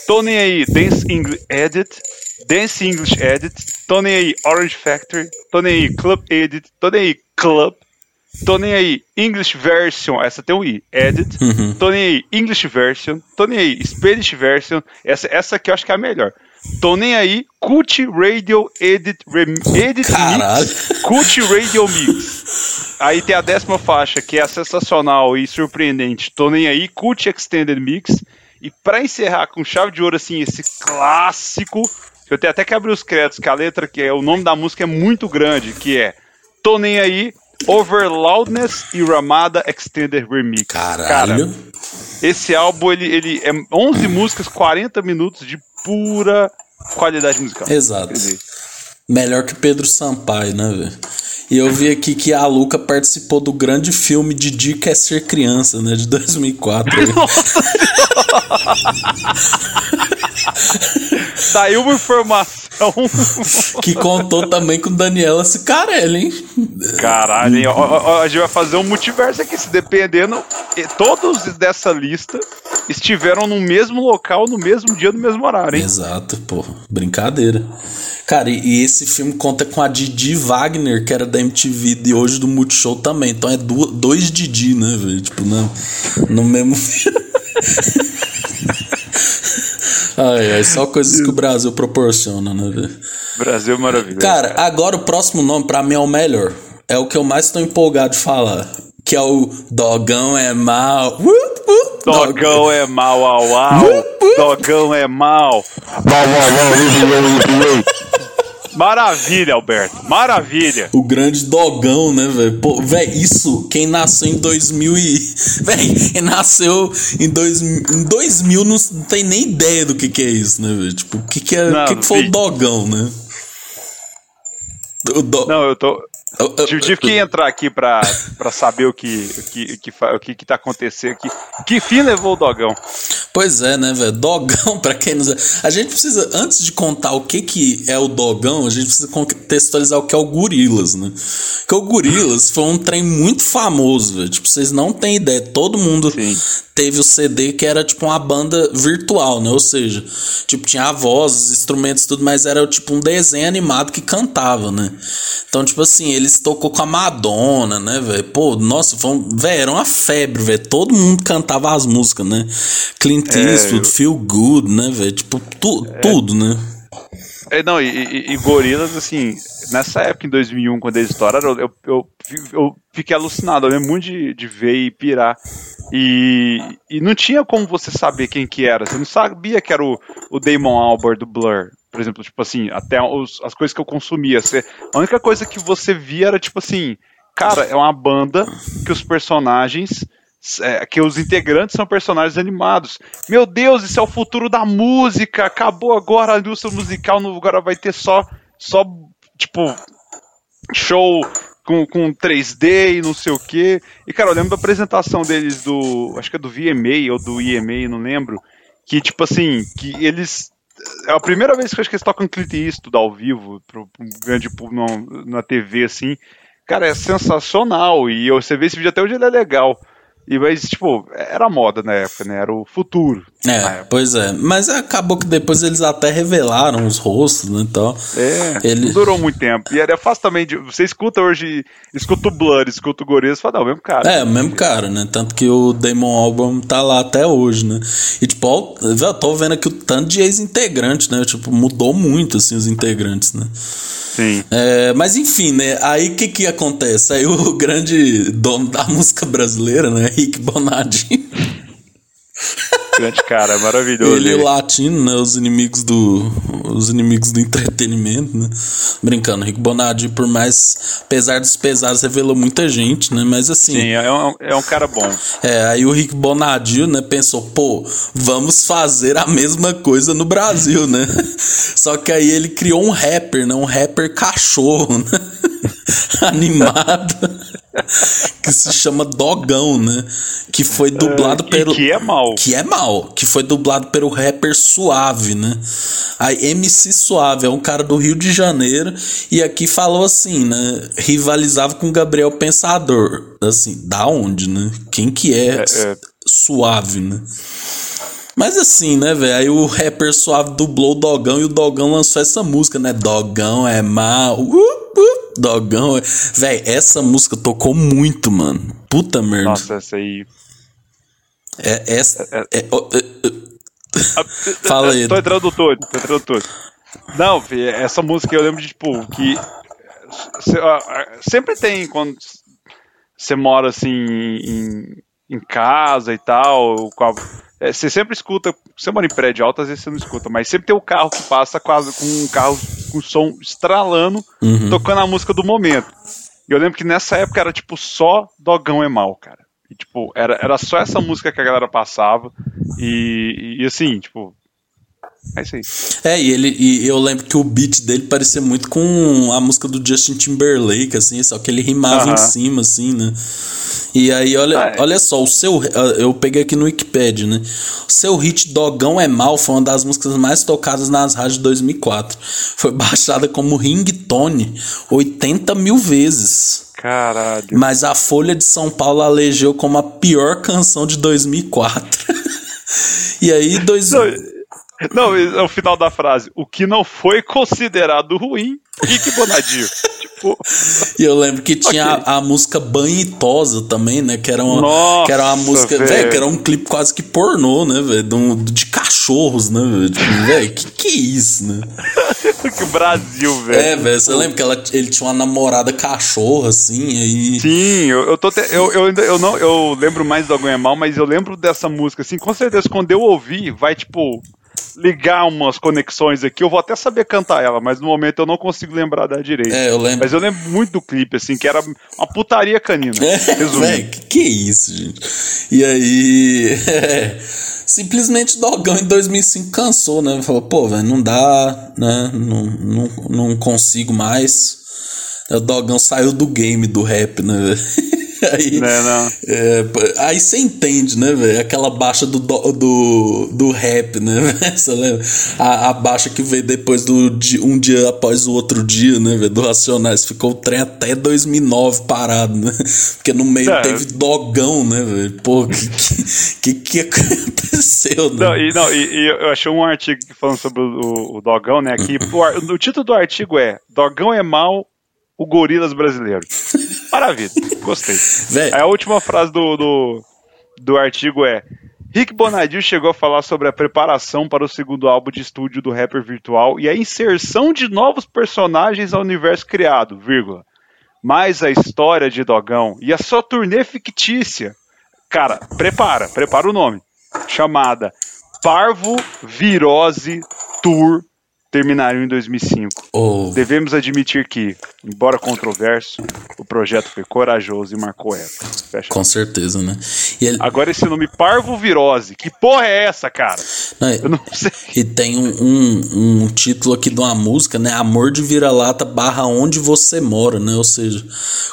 Tô Nem Aí Dance English Edit, Dance English Edit, Tô Nem Aí Orange Factory, Tô Nem Aí Club Edit, Tô Nem Aí Club, Tô nem aí, English version, essa tem um I, edit. Uhum. Tô nem aí, English version. Tô nem aí, Spanish version. Essa, essa aqui eu acho que é a melhor. Tô nem aí, Cult Radio Edit, rem, edit Caralho. Mix. Cult Radio Mix. Aí tem a décima faixa, que é a sensacional e surpreendente. Tô nem aí, Cult Extended Mix. E pra encerrar com chave de ouro, assim, esse clássico. Eu tenho até que abrir os créditos, que a letra, que é o nome da música é muito grande, que é Tô nem aí, Over Loudness e Ramada Extended Remix. Caralho. Cara, esse álbum ele, ele é 11 músicas, 40 minutos de pura qualidade musical. Exato. Melhor que Pedro Sampaio, né, velho? E eu vi aqui que a Luca participou do grande filme de Dica é Ser Criança, né? De 2004. Nossa Saiu uma informação. que contou também com Daniela Cicarelli, hein? Caralho, hein? Ó, ó, a gente vai fazer um multiverso aqui. Se dependendo, todos dessa lista estiveram no mesmo local, no mesmo dia, no mesmo horário, hein? Exato, pô. Brincadeira. Cara, e, e esse filme conta com a Didi Wagner, que era da MTV e hoje do Multishow também. Então é do, dois Didi, né, velho? Tipo, no, no mesmo. Ai, ai, só coisas que o Brasil proporciona, né, velho? Brasil é maravilhoso. Cara, agora o próximo nome pra mim é o melhor. É o que eu mais tô empolgado de falar. Que é o Dogão é mal. Uh, uh, Dogão é mal, au, au. Dogão é mal. Maravilha, Alberto. Maravilha. O grande dogão, né, velho? Pô, velho, isso, quem nasceu em 2000 e... Velho, quem nasceu em, dois, em 2000 não tem nem ideia do que que é isso, né, velho? Tipo, o que que, é, Não, que, que foi o dogão, né? O do... Não, eu tô. Eu- Tive, que entrar aqui pra, pra saber o que, o, que, o, que, o que que tá acontecendo aqui. Que fim levou o dogão? Pois é, né, velho? Dogão, pra quem não sabe. A gente precisa, antes de contar o que, que é o dogão, a gente precisa contextualizar o que é o Gorilas, né? Porque o Gorilas foi um trem muito famoso, velho. Tipo, vocês não têm ideia. Todo mundo Sim. teve o CD que era tipo uma banda virtual, né? Ou seja, tipo, tinha a voz, os instrumentos e tudo, mas era tipo um desenho animado que cantava, né? Então, tipo assim, eles tocou com a Madonna, né, velho? Pô, nossa, foi um, velho, era uma febre, velho. Todo mundo cantava as músicas, né? Clint É, Eastwood, eu- Feel Good, né, velho? Tipo, tu, tudo, né? É, não, e, e, e Gorilas, assim, nessa época, em 2001, quando eles estouraram, eu, eu, eu fiquei alucinado. Eu lembro muito de, de ver e pirar. E, e não tinha como você saber quem que era. Você não sabia que era o, o Damon Albarn do Blur. Por exemplo, tipo assim, até os- as coisas que eu consumia. Você, a única coisa que você via era, tipo assim, cara, é uma banda que os personagens é, que os integrantes são personagens animados. Meu Deus, isso é o futuro da música. Acabou agora a indústria musical, agora vai ter só, só tipo, show com, com 3D e não sei o que. E cara, eu lembro da apresentação deles do, acho que é do VMA ou do IMA, não lembro, que tipo assim, que eles é a primeira vez que eu acho que eles tocam Clint Eastwood ao vivo pro um grande público na, TV assim. Cara, é sensacional e você vê esse vídeo até hoje ele é legal. E mas tipo, era moda na época, né? Era o futuro. É, pois é. Mas acabou que depois eles até revelaram os rostos, né? Então, É, Ele- não durou muito tempo. E era fácil também de. Você escuta hoje, escuta o Blood, escuta o Gorillaz, fala, não, mesmo cara. É, o mesmo cara, né? Tanto que o Damon Albarn tá lá até hoje, né? E tipo, eu tô vendo aqui o tanto de ex-integrantes, né? Tipo, mudou muito, assim, os integrantes, né? Sim. É, mas enfim, né? Aí o que que acontece? Aí o grande dono da música brasileira, né? Rick Bonadinho. Grande cara, maravilhoso. Ele ele. o latino, né? Os inimigos do. Os inimigos do entretenimento, né? Brincando, Rick Bonadinho, por mais. Apesar dos pesares, revelou muita gente, né? Mas assim. Sim, é um, é um cara bom. É, aí o Rick Bonadio, né, pensou, pô, vamos fazer a mesma coisa no Brasil, né? Só que aí ele criou um rapper, né? Um rapper cachorro, né? Animado. que se chama Dogão, né? Que foi dublado E pelo. que é mal. Que é mal, que foi dublado pelo rapper Suave, né? Aí MC Suave é um cara do Rio de Janeiro e aqui falou assim, né? Rivalizava com Gabriel Pensador. Assim, da onde, né? Quem que é, É, é. Suave, né? Mas assim, né, velho? Aí o rapper Suave dublou o Dogão e o Dogão lançou essa música, né? Dogão é mal. Uh, Dogão é. Véi, essa música tocou muito, mano. Puta merda. Nossa, essa aí. É, essa. É- é- é- é- Fala aí. Tô entrando todo, tô entrando todo. Não, fi, essa música eu lembro de, tipo, que. sempre tem quando você mora assim em, em casa e tal. com a- é, Você sempre escuta. Você mora em prédio alto, às vezes você não escuta, mas sempre tem o carro que passa quase com um carro com som estralando, Uhum. tocando a música do momento. E eu lembro que nessa época era tipo só Dogão é mal, cara. E, tipo, era, era só essa música que a galera passava. E, e assim, tipo. É isso aí. É, e ele e eu lembro que o beat dele parecia muito com a música do Justin Timberlake, assim, só que ele rimava em Aham. cima, assim, né? E aí, olha, Ah, é. olha só, o seu. Eu peguei aqui no Wikipedia, né? O seu hit Dogão é Mal foi uma das músicas mais tocadas nas rádios de 2004. Foi baixada como ringtone 80 mil vezes. Caralho. Mas a Folha de São Paulo elegeu como a pior canção de 2004. e aí, dois... Não, é o final da frase. O que não foi considerado ruim Rick Bonadio. tipo... E eu lembro que tinha okay. a, a, música Banhitosa também, né? Que era uma, Nossa, que era uma música, velho, que era um clipe quase que pornô, né, velho? De, de, cachorros, né, velho? Tipo, que que é isso, né? que Brasil, velho. É, velho, você lembra que ela, ele tinha uma namorada cachorra, assim, aí... Sim, eu, eu tô te, eu, eu, eu, não, eu lembro mais do é Mal, mas eu lembro dessa música, assim, com certeza, quando eu ouvi, vai, tipo ligar umas conexões aqui, eu vou até saber cantar ela, mas no momento eu não consigo lembrar da direita. É, eu lembro. Mas eu lembro muito do clipe, assim, que era uma putaria canina. É, véio, que, que isso, gente? E aí. É, simplesmente Dogão em 2005 cansou, né? Falou, pô, velho, não dá, né? Não, não, não consigo mais. O Dogão saiu do game do rap, né? aí, não, não. É, aí você entende, né, velho? Aquela baixa do, do, do rap, né? Você lembra? A, a baixa que veio depois do um dia após o outro dia, né, velho? Do Racionais. Ficou o trem até 2009 parado, né? Porque no meio é. teve dogão, né, velho? Pô, que, que, que, que aconteceu, né? Não, e, não, e, e, eu achei um artigo falando sobre o, o dogão, né? Que o, o título do artigo é Dogão é mal, o Gorilas brasileiro. Maravilha, gostei. Véio. A última frase do, do, do artigo é: Rick Bonadio chegou a falar sobre a preparação para o segundo álbum de estúdio do rapper virtual e a inserção de novos personagens ao universo criado, vírgula. Mais a história de Dogão e a sua turnê fictícia. Cara, prepara, prepara o nome. Chamada Parvo Virose Tour terminariam em 2005. Oh. Devemos admitir que, embora controverso, o projeto foi corajoso e marcou época. Fecha Com certeza, né? Ele... Agora esse nome Parvovirose, que porra é essa, cara? Não, Eu não sei. E tem um, um, um, título aqui de uma música, né? Amor de vira-lata barra onde você mora, né? Ou seja,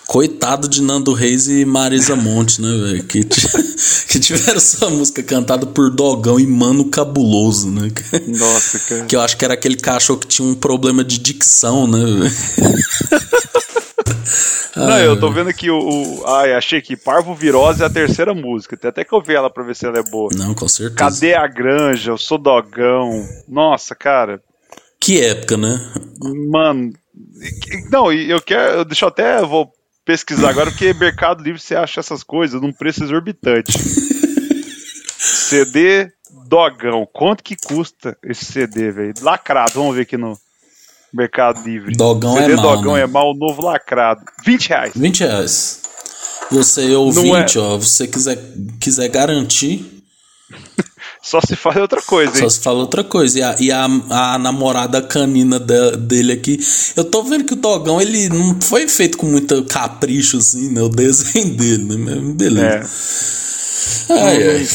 coitado de Nando Reis e Marisa Monte, né, velho? Que, que tiveram essa música cantada por Dogão e Mano Cabuloso, né? Nossa, cara. Que eu acho que era aquele achou que tinha um problema de dicção, né? Não, eu tô vendo que o, o. Ai, achei que Parvo Virose é a terceira música. Tem até que ouvir ela pra ver se ela é boa. Não, com certeza. Cadê a Granja? Eu sou dogão. Nossa, cara. Que época, né? Mano. Não, eu quero. Deixa eu até. Eu vou pesquisar agora, porque Mercado Livre você acha essas coisas num preço exorbitante. CD Dogão. Quanto que custa esse CD, velho? Lacrado, vamos ver aqui no Mercado Livre. Dogão CD é mal. Dogão né? é mal, novo lacrado. 20 reais. 20 reais. Você ouvinte, é... ó, você quiser, quiser garantir. Só se fala outra coisa, hein? Só se fala outra coisa. E a, e a, a namorada canina de, dele aqui. Eu tô vendo que o dogão, ele não foi feito com muito capricho, assim, né? O desenho dele, né? Beleza. É. Ai, ai.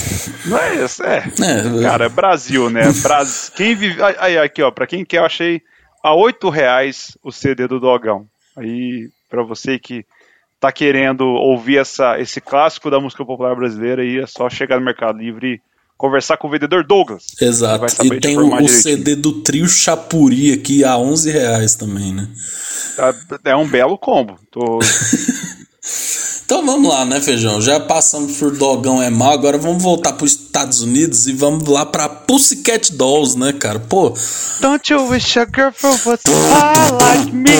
Não é isso, é. é. Cara, é Brasil, né? Brasil. Quem vive. Aí, aqui, ó, pra quem quer, eu achei a oito reais o CD do Dogão. Aí, pra você que tá querendo ouvir essa, esse clássico da música popular brasileira, aí é só chegar no Mercado Livre e conversar com o vendedor Douglas. Exato. E tem o, o CD do Trio Chapuri aqui a 11 reais também, né? É, é um belo combo. Tô. Então vamos lá, né, Feijão? Já passamos por Dogão é mal, agora vamos voltar para os Estados Unidos e vamos lá para Pussycat Dolls, né, cara? Pô. Don't you wish a girlfriend was high like me?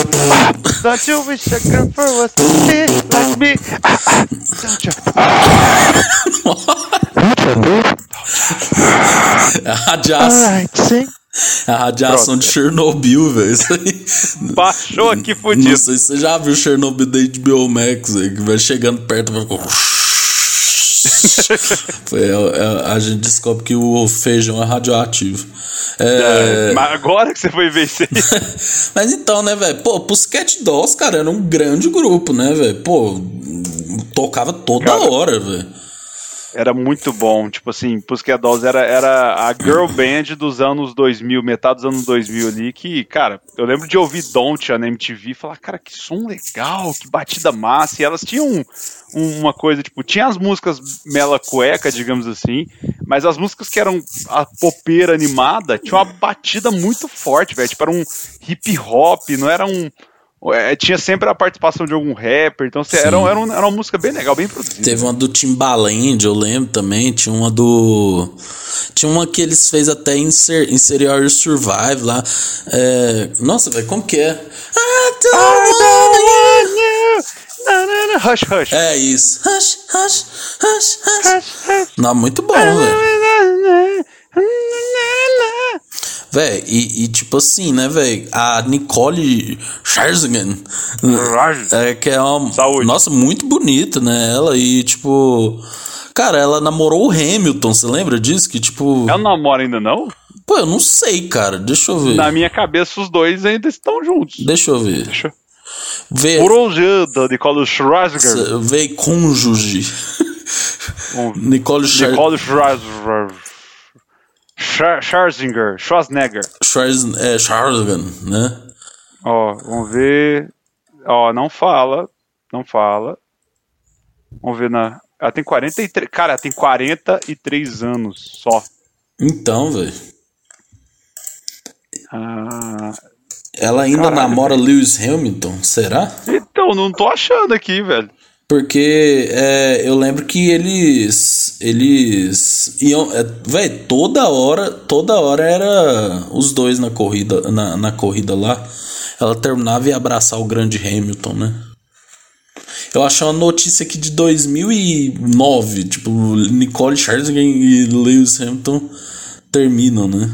Don't you wish a girlfriend was thin like me? Don't you? Alright, sing. A radiação Pronto. de Chernobyl, velho. Isso aí. Baixou aqui fudido. Não sei se você já viu Chernobyl da HBO Max, véio, que vai chegando perto vai é, é, a gente descobre que o feijão é radioativo. É... É, mas agora que você foi ver isso aí. mas então, né, velho? Pô, Pussycat Dolls, cara, era um grande grupo, né, velho? Pô, tocava toda cara, hora, velho era muito bom. Tipo assim, Pussycat Dolls era, era a girl band dos anos 2000, metade dos anos 2000 ali, que, cara, eu lembro de ouvir Don't na MTV e falar, cara, que som legal, que batida massa. E elas tinham um, uma coisa, tipo, tinha as músicas mela cueca, digamos assim, mas as músicas que eram a popeira animada tinha uma batida muito forte, velho. Tipo, era um hip hop, não era um é, tinha sempre a participação de algum rapper, então era, era, uma, era uma música bem legal, bem produzida. Teve uma do Timbaland, eu lembro também, tinha uma do. Tinha uma que eles fez até em Interior Survive lá. É... Nossa, velho, como que é? I don't. Hush, hush. É isso. Hush, hush, hush, hush. Não, muito bom, velho. Véi, e, e, tipo assim, né, velho? A Nicole Scherzinger, é, que é uma. Saúde. Nossa, muito bonita, né? Ela e, tipo. Cara, ela namorou o Hamilton, você lembra disso? Que, tipo. Ela namora ainda não? Pô, eu não sei, cara. Deixa eu ver. Na minha cabeça, os dois ainda estão juntos. Deixa eu ver. Deixa eu. Vê. da Nicole Scherzinger. Vê cônjuge. Nicole Scherzinger. Nicole Scherzinger. Schwarzenegger. Schwarzenegger. Schwarzen, é, Schwarzenegger, né? Ó, vamos ver. Ó, não fala. Não fala. Vamos ver na. Ela tem 43. Cara, ela tem 43 anos só. Então, velho. Ah, ela ainda Caralho, namora véio. Lewis Hamilton, será? Então, não tô achando aqui, velho. Porque é, eu lembro que eles. Eles iam. É, véi, toda hora. Toda hora era os dois na corrida, na, na corrida lá. Ela terminava e ia abraçar o grande Hamilton, né? Eu achei uma notícia aqui de 2009. Tipo, Nicole Scherzinger e Lewis Hamilton terminam, né?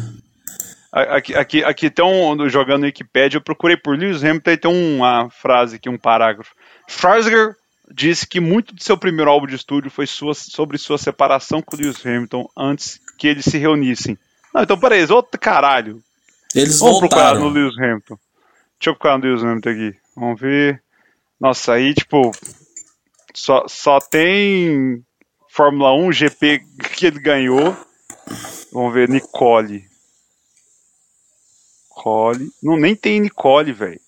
Aqui, aqui, aqui tem um. Jogando Wikipedia, eu procurei por Lewis Hamilton e tem uma frase aqui, um parágrafo. Scherzinger disse que muito de seu primeiro álbum de estúdio foi sua, sobre sua separação com Lewis Hamilton antes que eles se reunissem. Não, então peraí, outro caralho. Eles Vamos voltaram. procurar no Lewis Hamilton. Deixa eu procurar no Lewis Hamilton aqui. Vamos ver. Nossa, aí, tipo, só, só tem Fórmula 1 GP que ele ganhou. Vamos ver, Nicole. Nicole. Não, nem tem Nicole, velho.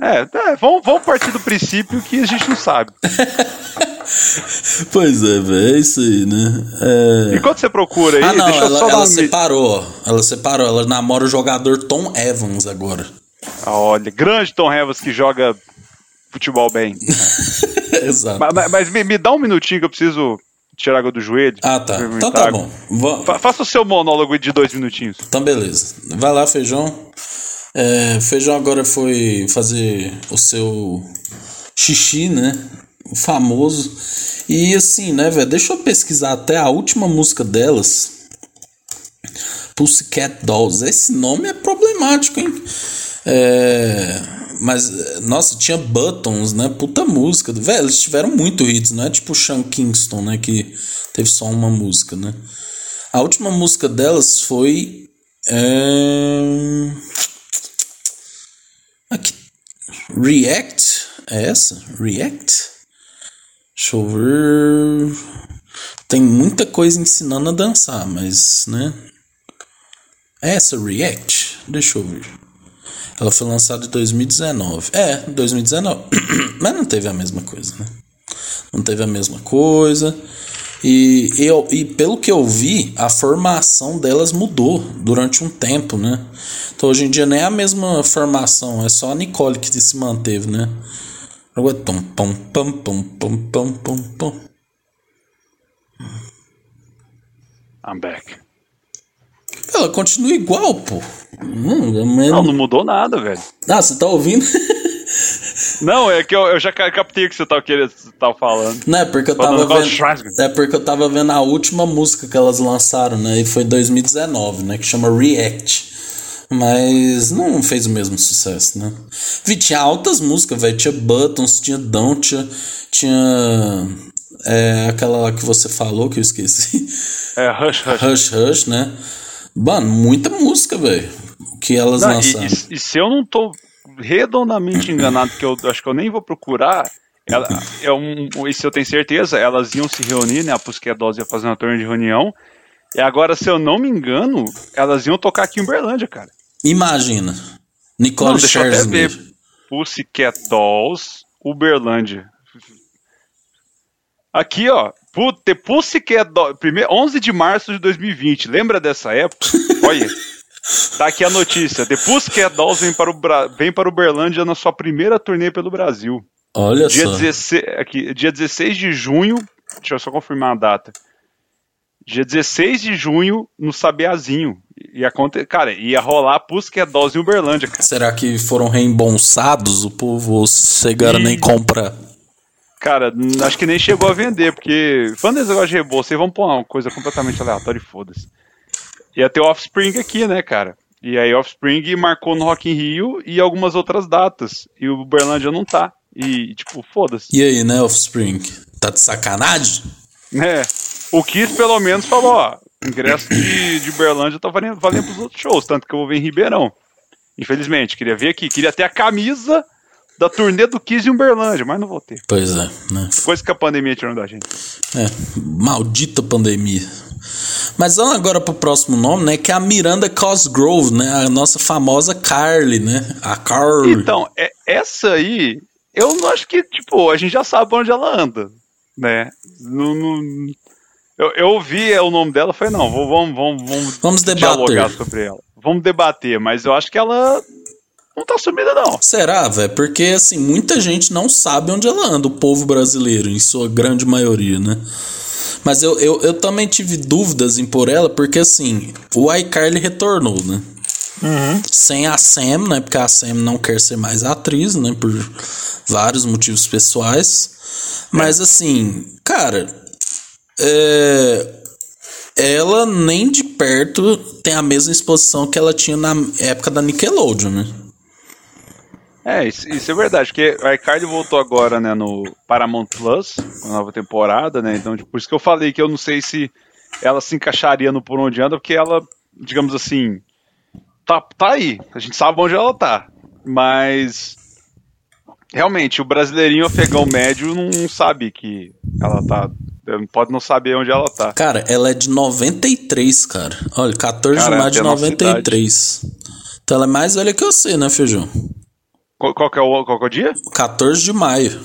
É, é vamos, vamos partir do princípio que a gente não sabe. pois é, velho, é isso aí, né? É... Enquanto você procura aí, ah, não, ela, ela separou, ela separou, ela namora o jogador Tom Evans agora. Ah, olha, grande Tom Evans que joga futebol bem. Exato. Mas, mas me, me, dá um minutinho que eu preciso tirar água do joelho. Ah, tá. Então tá bom. Fa faça o seu monólogo de dois minutinhos. Então, beleza. Vai lá, feijão. É, Feijão agora foi fazer o seu xixi, né? O famoso. E assim, né, velho? Deixa eu pesquisar até a última música delas. Pussycat Dolls. Esse nome é problemático, hein? É, mas, nossa, tinha Buttons, né? Puta música. Velho, eles tiveram muito hits, não é tipo Sean Kingston, né? Que teve só uma música, né? A última música delas foi. É... Aqui. React? É essa? React? Deixa eu ver. Tem muita coisa ensinando a dançar, mas, né? É essa React? Deixa eu ver. Ela foi lançada em 2019. É, 2019. mas não teve a mesma coisa, né? Não teve a mesma coisa. E, eu, e pelo que eu vi, a formação delas mudou durante um tempo, né? Então hoje em dia nem é a mesma formação, é só a Nicole que se manteve, né? Pum, pum, pum, pum, pum, pum, pum, pum. I'm back. Ela continua igual, pô. Hum, não, não mudou nada, velho. Ah, você tá ouvindo? Não, é que eu, eu já captei o que você tava, querendo, tava falando. Não, é porque eu tava vendo. É porque eu tava vendo a última música que elas lançaram, né? E foi em 2019, né? Que chama React. Mas não fez o mesmo sucesso, né? Vi, tinha altas músicas, velho. Tinha Buttons, tinha Don't, tinha. tinha é, aquela lá que você falou que eu esqueci. É, Hush Hush. Hush Hush, né? Mano, muita música, velho. Que elas não, lançaram. E, e, e se eu não tô redondamente enganado, que eu acho que eu nem vou procurar. Ela, é um, isso eu tenho certeza, elas iam se reunir, né? A Pusquet Dose ia fazer uma turma de reunião. E agora, se eu não me engano, elas iam tocar aqui em Uberlândia, cara. Imagina. Nicole não, Scherzinger. Pussycat Dolls, Uberlândia. Aqui, ó. The Pussycat Dolls. 11 de março de 2020. Lembra dessa época? Olha. Tá aqui a notícia. The Pussycat Dolls vem para, o Bra... vem para Uberlândia na sua primeira turnê pelo Brasil. Olha dia só. 16... Aqui, dia 16 de junho. Deixa eu só confirmar a data. dia 16 de junho, no Sabiazinho. Ia, cara, ia rolar Pusca Dose em Uberlândia, cara. Será que foram reembolsados o povo ou chegaram e... nem comprar? Cara, acho que nem chegou a vender, porque falando desse negócio de reembolso, vocês vão pôr uma coisa completamente aleatória e foda-se. Ia ter Offspring aqui, né, cara? E aí Offspring marcou no Rock in Rio e algumas outras datas. E o Uberlândia não tá. E, tipo, foda-se. E aí, né, Offspring? Tá de sacanagem? É. O Kiss, pelo menos, falou, ó, ingresso de, de Uberlândia tá valendo, valendo pros outros shows, tanto que eu vou ver em Ribeirão. Infelizmente, queria ver aqui, queria ter a camisa da turnê do Kiss em Uberlândia, mas não vou ter. Pois é, né? Coisa que a pandemia tirou da gente. É, maldita pandemia. Mas vamos agora pro próximo nome, né? Que é a Miranda Cosgrove, né? A nossa famosa Carly, né? A Carly. Então, é, essa aí, eu não acho que, tipo, a gente já sabe onde ela anda, né? No, eu, eu ouvi o nome dela e falei, não, vamos, vamos, vamos, vamos debater. sobre ela. Vamos debater, mas eu acho que ela não tá sumida, não. Será, velho? Porque, assim, muita gente não sabe onde ela anda, o povo brasileiro, em sua grande maioria, né? Mas eu, eu, eu também tive dúvidas em por ela, porque, assim, o iCarly retornou, né? Uhum. Sem a Sam, né? Porque a Sam não quer ser mais atriz, né? Por vários motivos pessoais. Mas, é. assim, cara, é, ela nem de perto tem a mesma exposição que ela tinha na época da Nickelodeon, né? É, isso, isso é verdade, porque a iCarly voltou agora, né, no Paramount Plus, a nova temporada, né, então por isso que eu falei que eu não sei se ela se encaixaria no Por Onde Anda, porque ela, digamos assim, tá, tá aí, a gente sabe onde ela tá, mas realmente, o brasileirinho afegão médio não sabe que ela tá Pode não saber onde ela tá. Cara, ela é de 93, cara. Olha, 14 cara, de maio de 93. Então ela é mais velha que você, né, Feijão? Qual, qual, que é o, qual que é o dia? 14 de maio.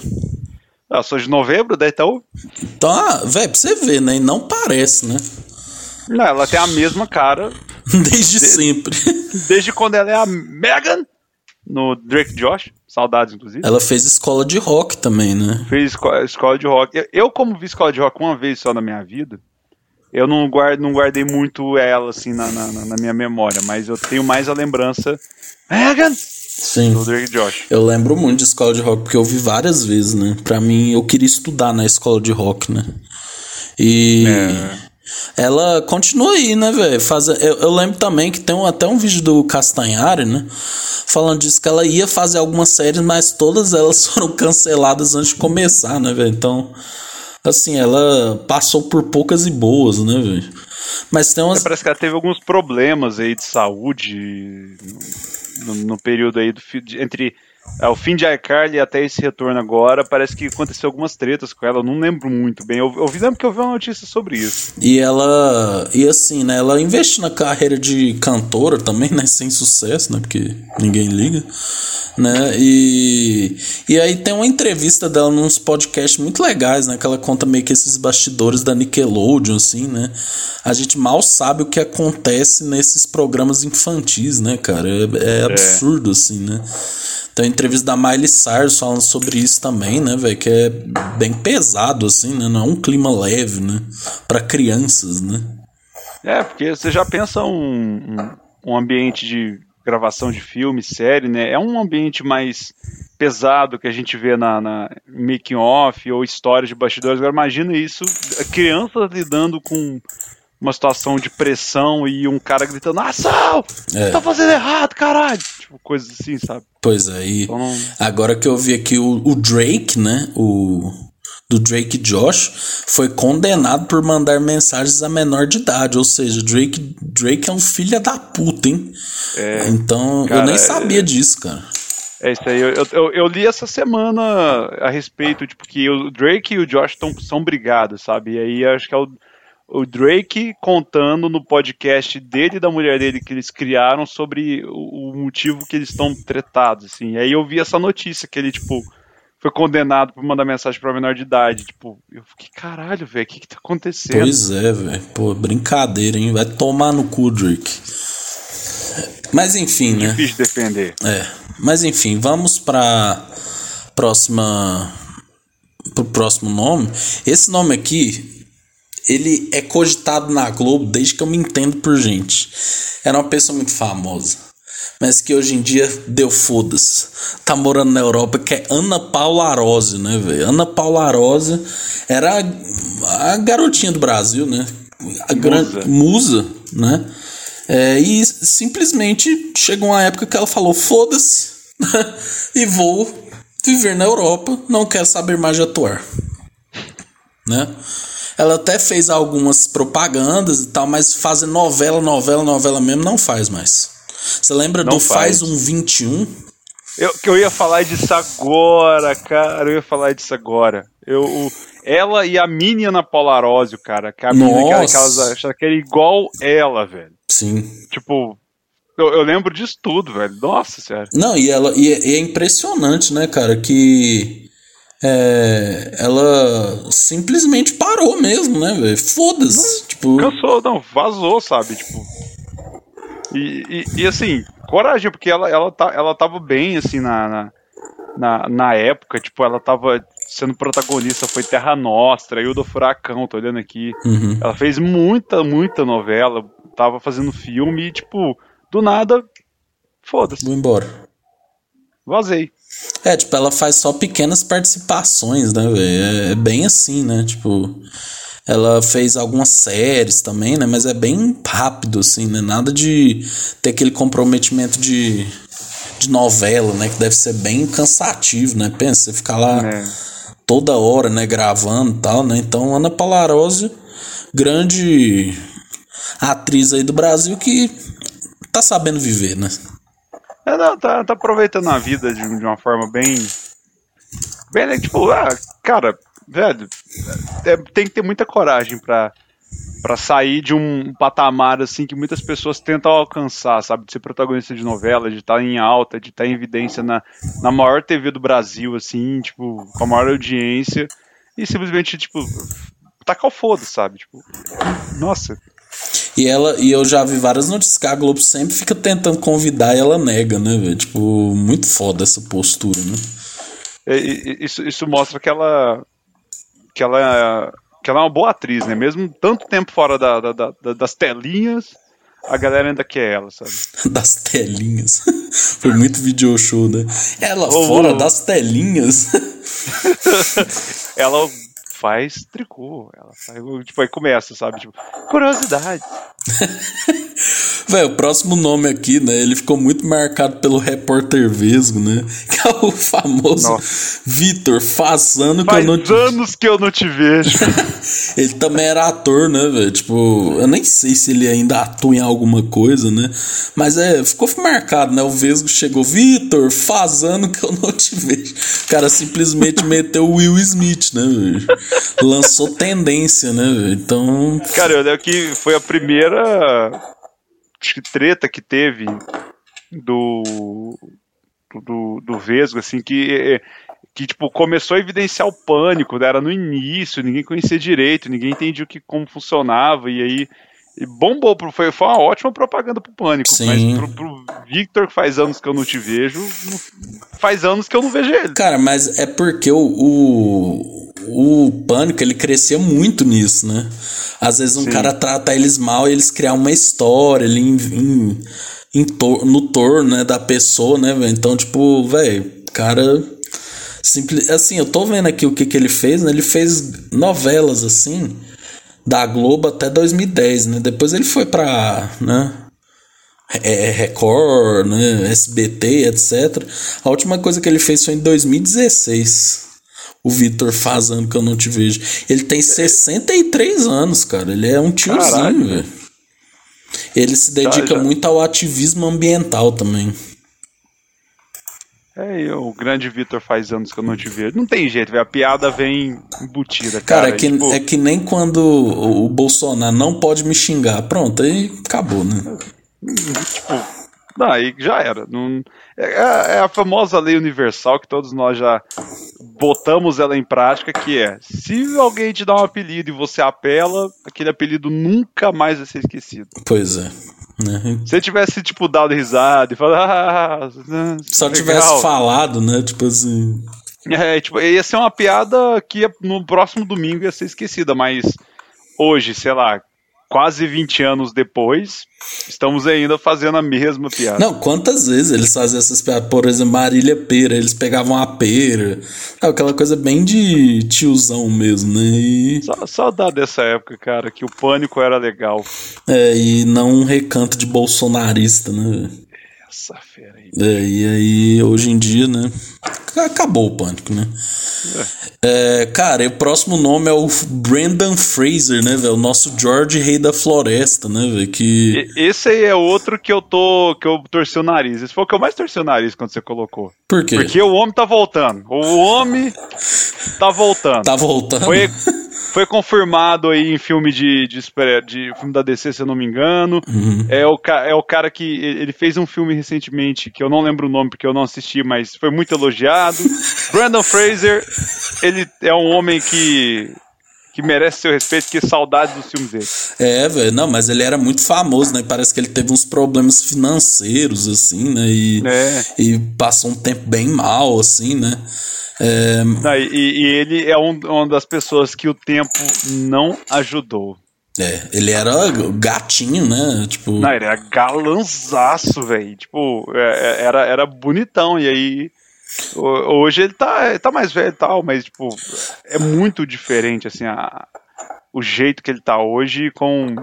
Ah, sou de novembro, daí então. Então, ah, velho, pra você ver, né? E não parece, né? Não, ela tem a mesma cara. desde de, sempre. Desde quando ela é a Megan no Drake Josh. Saudades, inclusive. Ela fez escola de rock também, né? Fez escola de rock. Eu, como vi escola de rock uma vez só na minha vida, eu não, guardo, não guardei muito ela, assim, na, na, na minha memória, mas eu tenho mais a lembrança. Megan! Sim. Do Drake Josh. Eu lembro muito de escola de rock, porque eu vi várias vezes, né? Pra mim, eu queria estudar na escola de rock, né? E. É. Ela continua aí, né, velho? Eu, eu lembro também que tem um, até um vídeo do Castanhari, né? Falando disso que ela ia fazer algumas séries, mas todas elas foram canceladas antes de começar, né, velho? Então, assim, ela passou por poucas e boas, né, velho? Mas tem umas. É, parece que ela teve alguns problemas aí de saúde no, no período aí do, entre é, o fim de iCarly até esse retorno agora, parece que aconteceu algumas tretas com ela, eu não lembro muito bem. Eu, eu lembro que eu vi uma notícia sobre isso. E ela. E assim, né? Ela investe na carreira de cantora também, né? Sem sucesso, né? Porque ninguém liga. Né? E, e aí tem uma entrevista dela nos podcasts muito legais, né? Que ela conta meio que esses bastidores da Nickelodeon, assim, né? A gente mal sabe o que acontece nesses programas infantis, né, cara? É, é absurdo, é. assim, né? A entrevista da Miley Cyrus falando sobre isso também, né, velho? Que é bem pesado, assim, né? Não é um clima leve, né? Pra crianças, né? É, porque você já pensa um, um, um ambiente de gravação de filme, série, né? É um ambiente mais pesado que a gente vê na, na making off ou histórias de bastidores. Agora imagina isso, crianças lidando com uma situação de pressão e um cara gritando, ação! É. Tá fazendo errado, caralho! Tipo, coisas assim, sabe? Pois é, e então, não... agora que eu vi aqui o, o Drake, né? O do Drake Josh foi condenado por mandar mensagens a menor de idade, ou seja, Drake, Drake é um filho da puta, hein? É, então, cara, eu nem sabia é... disso, cara. É isso aí, eu, eu, eu, li essa semana a respeito, tipo, que o Drake e o Josh tão, são brigados, sabe? E aí acho que é o, o Drake contando no podcast dele e da mulher dele que eles criaram sobre o, motivo que eles estão tretados, assim. E aí eu vi essa notícia que ele, tipo, foi condenado por mandar mensagem pra menor de idade. Tipo, eu fiquei, caralho, velho, o que que tá acontecendo? Pois é, velho. Pô, brincadeira, hein? Vai tomar no cu, Drake. Mas enfim, né? Difícil defender. É. Mas enfim, vamos pra próxima. pro próximo nome. Esse nome aqui ele é cogitado na Globo desde que eu me entendo por gente. Era uma pessoa muito famosa. Mas que hoje em dia deu foda-se. Tá morando na Europa, que é Ana Paula Arósio, né, velho? Ana Paula Arósio era a, a, garotinha do Brasil, né? A grande musa, né? É, e simplesmente chegou uma época que ela falou: foda-se, e vou viver na Europa, não quero saber mais de atuar. Né? Ela até fez algumas propagandas e tal, mas fazer novela, novela, novela mesmo não faz mais. Você lembra não do Faz. faz um 21? Eu, que eu ia falar disso agora, cara. Eu ia falar disso agora. Eu, o, ela e a Minion na Polarósio, cara. Que a Minion que elas acharam que era igual ela, velho. Sim. Tipo, eu, eu, lembro disso tudo, velho. Nossa senhora. Não, e ela e, é, e é impressionante, né, cara, que é, ela simplesmente parou mesmo, né, velho? Foda-se. Tipo... Cansou, não, vazou, sabe? Tipo. E, e, e, assim, coragem, porque ela, ela, tá, ela tava bem, assim, na, na, na, na época, tipo, ela tava sendo protagonista, foi Terra Nostra, do Furacão, tô olhando aqui. Uhum. Ela fez muita, muita novela, tava fazendo filme e, tipo, do nada, foda-se. Vou embora. Vazei. É, tipo, ela faz só pequenas participações, né, velho? É, é, bem assim, né? Tipo, ela fez algumas séries também, né? Mas é bem rápido, assim, né? Nada de ter aquele comprometimento de, de novela, né? Que deve ser bem cansativo, né? Pensa, você ficar lá é. toda hora, né? Gravando e tal, né? Então, Ana Palarose, grande atriz aí do Brasil que tá sabendo viver, né? É, não, tá, tá aproveitando a vida de, de uma forma bem. Bem, né, tipo, ah, cara, velho, é, tem que ter muita coragem pra, pra sair de um patamar assim que muitas pessoas tentam alcançar, sabe? De ser protagonista de novela, de estar tá em alta, de estar tá em evidência na, na maior TV do Brasil, assim, tipo, com a maior audiência, e simplesmente, tipo, tacar o foda, sabe? Tipo, nossa, e ela e eu já vi várias notícias que a Globo sempre fica tentando convidar e ela nega, né, velho? Tipo, muito foda essa postura, né? É, isso, isso mostra que ela que ela que ela é uma boa atriz, né? Mesmo tanto tempo fora da, da, da, das telinhas, a galera ainda quer ela, sabe? Das telinhas. Foi muito video show, né? Ela oh, fora oh. das telinhas. ela faz tricô. Ela faz, tipo, aí começa, sabe? Tipo, curiosidade. Velho, o próximo nome aqui, né? Ele ficou muito marcado pelo repórter Vesgo, né? Que é o famoso Vitor, faz ano que eu não te... anos que eu não te vejo. ele também era ator, né, velho? Tipo, eu nem sei se ele ainda atua em alguma coisa, né? Mas é, ficou marcado, né? O Vesgo chegou, Vitor, faz ano que eu não te vejo. O cara simplesmente meteu o Will Smith, né, velho? Lançou tendência, né, velho? Então. Cara, eu lembro que foi a primeira que treta que teve do do, do Vesgo, assim, que, que tipo, começou a evidenciar o pânico, né? era no início, ninguém conhecia direito, ninguém entendia o que, como funcionava, e aí e bombou, foi, foi uma ótima propaganda pro Pânico. Sim. Mas pro, pro, Victor, que faz anos que eu não te vejo, faz anos que eu não vejo ele. Cara, mas é porque o, o, o Pânico, ele crescia muito nisso, né? Às vezes um Sim. cara trata eles mal e eles criam uma história ali em, em, em tor no torno né, da pessoa, né, velho? Então, tipo, velho, cara. Simples, assim, eu tô vendo aqui o que, que ele fez, né? Ele fez novelas assim da Globo até 2010, né? Depois ele foi para, né? É, Record, né? SBT, etc. A última coisa que ele fez foi em 2016. O Vitor fazendo que eu não te vejo. Ele tem 63 anos, cara. Ele é um tiozinho, velho. Ele se dedica já, já. muito ao ativismo ambiental também. É, o grande Vitor faz anos que eu não te vejo. Não tem jeito, véio, a piada vem embutida, cara. Cara, é que, tipo... é que nem quando o Bolsonaro não pode me xingar. Pronto, aí acabou, né? Tipo, não, aí já era. Não, é, é, a famosa lei universal que todos nós já botamos ela em prática, que é, se alguém te dá um apelido e você apela, aquele apelido nunca mais vai ser esquecido. Pois é. Né? Se ele tivesse, tipo, dado risada e falado. Ah, Só legal. tivesse falado, né? Tipo assim. É, tipo, ia ser uma piada que no próximo domingo ia ser esquecida, mas hoje, sei lá, quase 20 anos depois, estamos ainda fazendo a mesma piada. Não, quantas vezes eles faziam essas piadas? Por exemplo, Marília Pera, eles pegavam a pera. Aquela coisa bem de tiozão mesmo, né? E... Só, saudade dessa época, cara, que o pânico era legal. É, e não um recanto de bolsonarista, né? Essa fera aí. É, e aí, hoje em dia, né? Acabou o pânico, né? É. É, cara, e o próximo nome é o Brendan Fraser, né, velho? O nosso George Rei da Floresta, né, velho? Que... Esse aí é outro que eu tô. que eu torci o nariz. Esse foi o que eu mais torci o nariz quando você colocou. Por quê? Porque o homem tá voltando. O homem tá voltando. Tá voltando. Foi, foi confirmado aí em filme de, de, de, filme da DC, se eu não me engano. Uhum. É, o, é o cara que. Ele fez um filme recentemente, que eu não lembro o nome porque eu não assisti, mas foi muito elogiado. Brandon Fraser, ele é um homem que. Que merece seu respeito, que saudade dos filmes dele. É, velho, não, mas ele era muito famoso, né? Parece que ele teve uns problemas financeiros, assim, né? E, É. e passou um tempo bem mal, assim, né? É, Não, e, e ele é um- uma das pessoas que o tempo não ajudou. é, ele era gatinho, né? Tipo, Não, ele era galanzaço, velho. Tipo, é- é- era, era bonitão. E aí. Ho- Hoje ele tá, ele tá mais velho e tal, mas, tipo, é muito diferente, assim, a, o jeito que ele tá hoje com.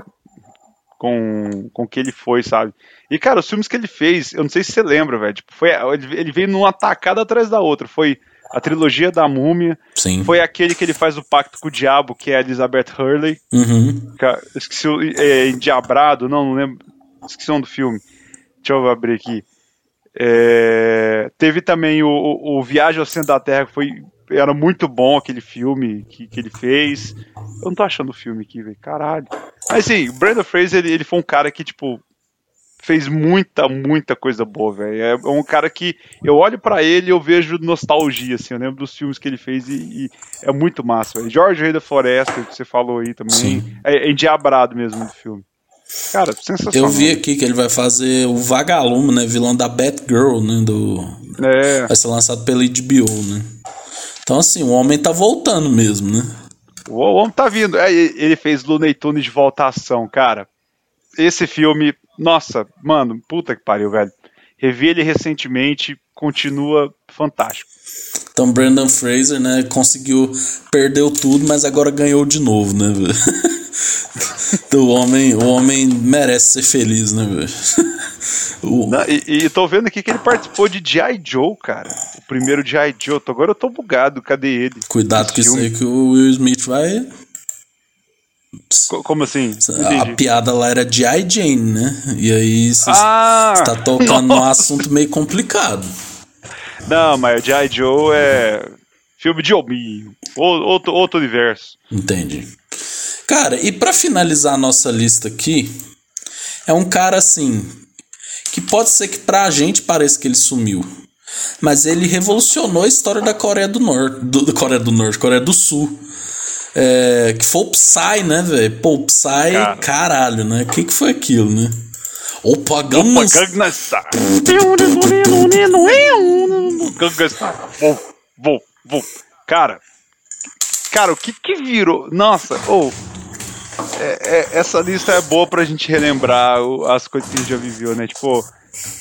Com, com o que ele foi, sabe? E, cara, os filmes que ele fez, eu não sei se você lembra, velho. Tipo, foi, ele ele veio numa tacada atrás da outra. Foi a trilogia da múmia, sim. foi aquele que ele faz o pacto com o diabo, que é a Elizabeth Hurley. Uhum. Esqueci o. É, Endiabrado, não, não lembro. Esqueci o nome do filme. Deixa eu abrir aqui. É, teve também o, o, o Viagem ao Centro da Terra, que foi. Era muito bom aquele filme que, que ele fez. Eu não tô achando o filme aqui, velho. Caralho. Mas sim, o Brandon Fraser, ele, ele foi um cara que, tipo, fez muita, muita coisa boa, velho. É um cara que eu olho pra ele e eu vejo nostalgia, assim. Eu lembro dos filmes que ele fez e, e é muito massa, velho. Jorge Rei da Floresta, que você falou aí também. Sim. É, é endiabrado mesmo do filme. Cara, sensacional. Eu vi aqui que ele vai fazer o Vagalume, né? Vilão da Batgirl, né? Do... É, Vai ser lançado pela HBO, né? Então, assim, o homem tá voltando mesmo, né? o homem tá vindo. É, ele fez Looney Tunes de volta à ação, cara. Esse filme, nossa, mano, puta que pariu, velho. Revi ele recentemente, continua fantástico. Então, Brandon Fraser, né? Conseguiu, perdeu tudo, mas agora ganhou de novo, né? velho? Então, o homem, o homem merece ser feliz, né, velho? O- Não, e, e tô vendo aqui que ele participou de G.I. Joe, cara. O primeiro G.I. Joe. Agora eu tô bugado, cadê ele? Cuidado com isso aí que o Will Smith vai. Co- Como assim? A piada lá era de I. Jane, né? E aí você Ah! tá tocando num assunto meio complicado. Não, mas G.I. Joe é filme de hominho. Ou- Outro, outro universo. Entendi. Cara, e pra finalizar a nossa lista aqui, é um cara assim que pode ser que pra gente pareça que ele sumiu, mas ele revolucionou a história da Coreia do Norte, do, da Coreia do Norte, Coreia do Sul. É, que foi o Psy, né, velho? Pô, o Psy, Cara. caralho, né? O que, que foi aquilo, né? Opa, Opa, Gangnam Gangnam Style. Gangnam Style. Vou, vou, vou. Cara, cara, o que que virou? Nossa, ou essa lista é boa pra gente relembrar o- as coisas que a gente já viveu, né? Tipo,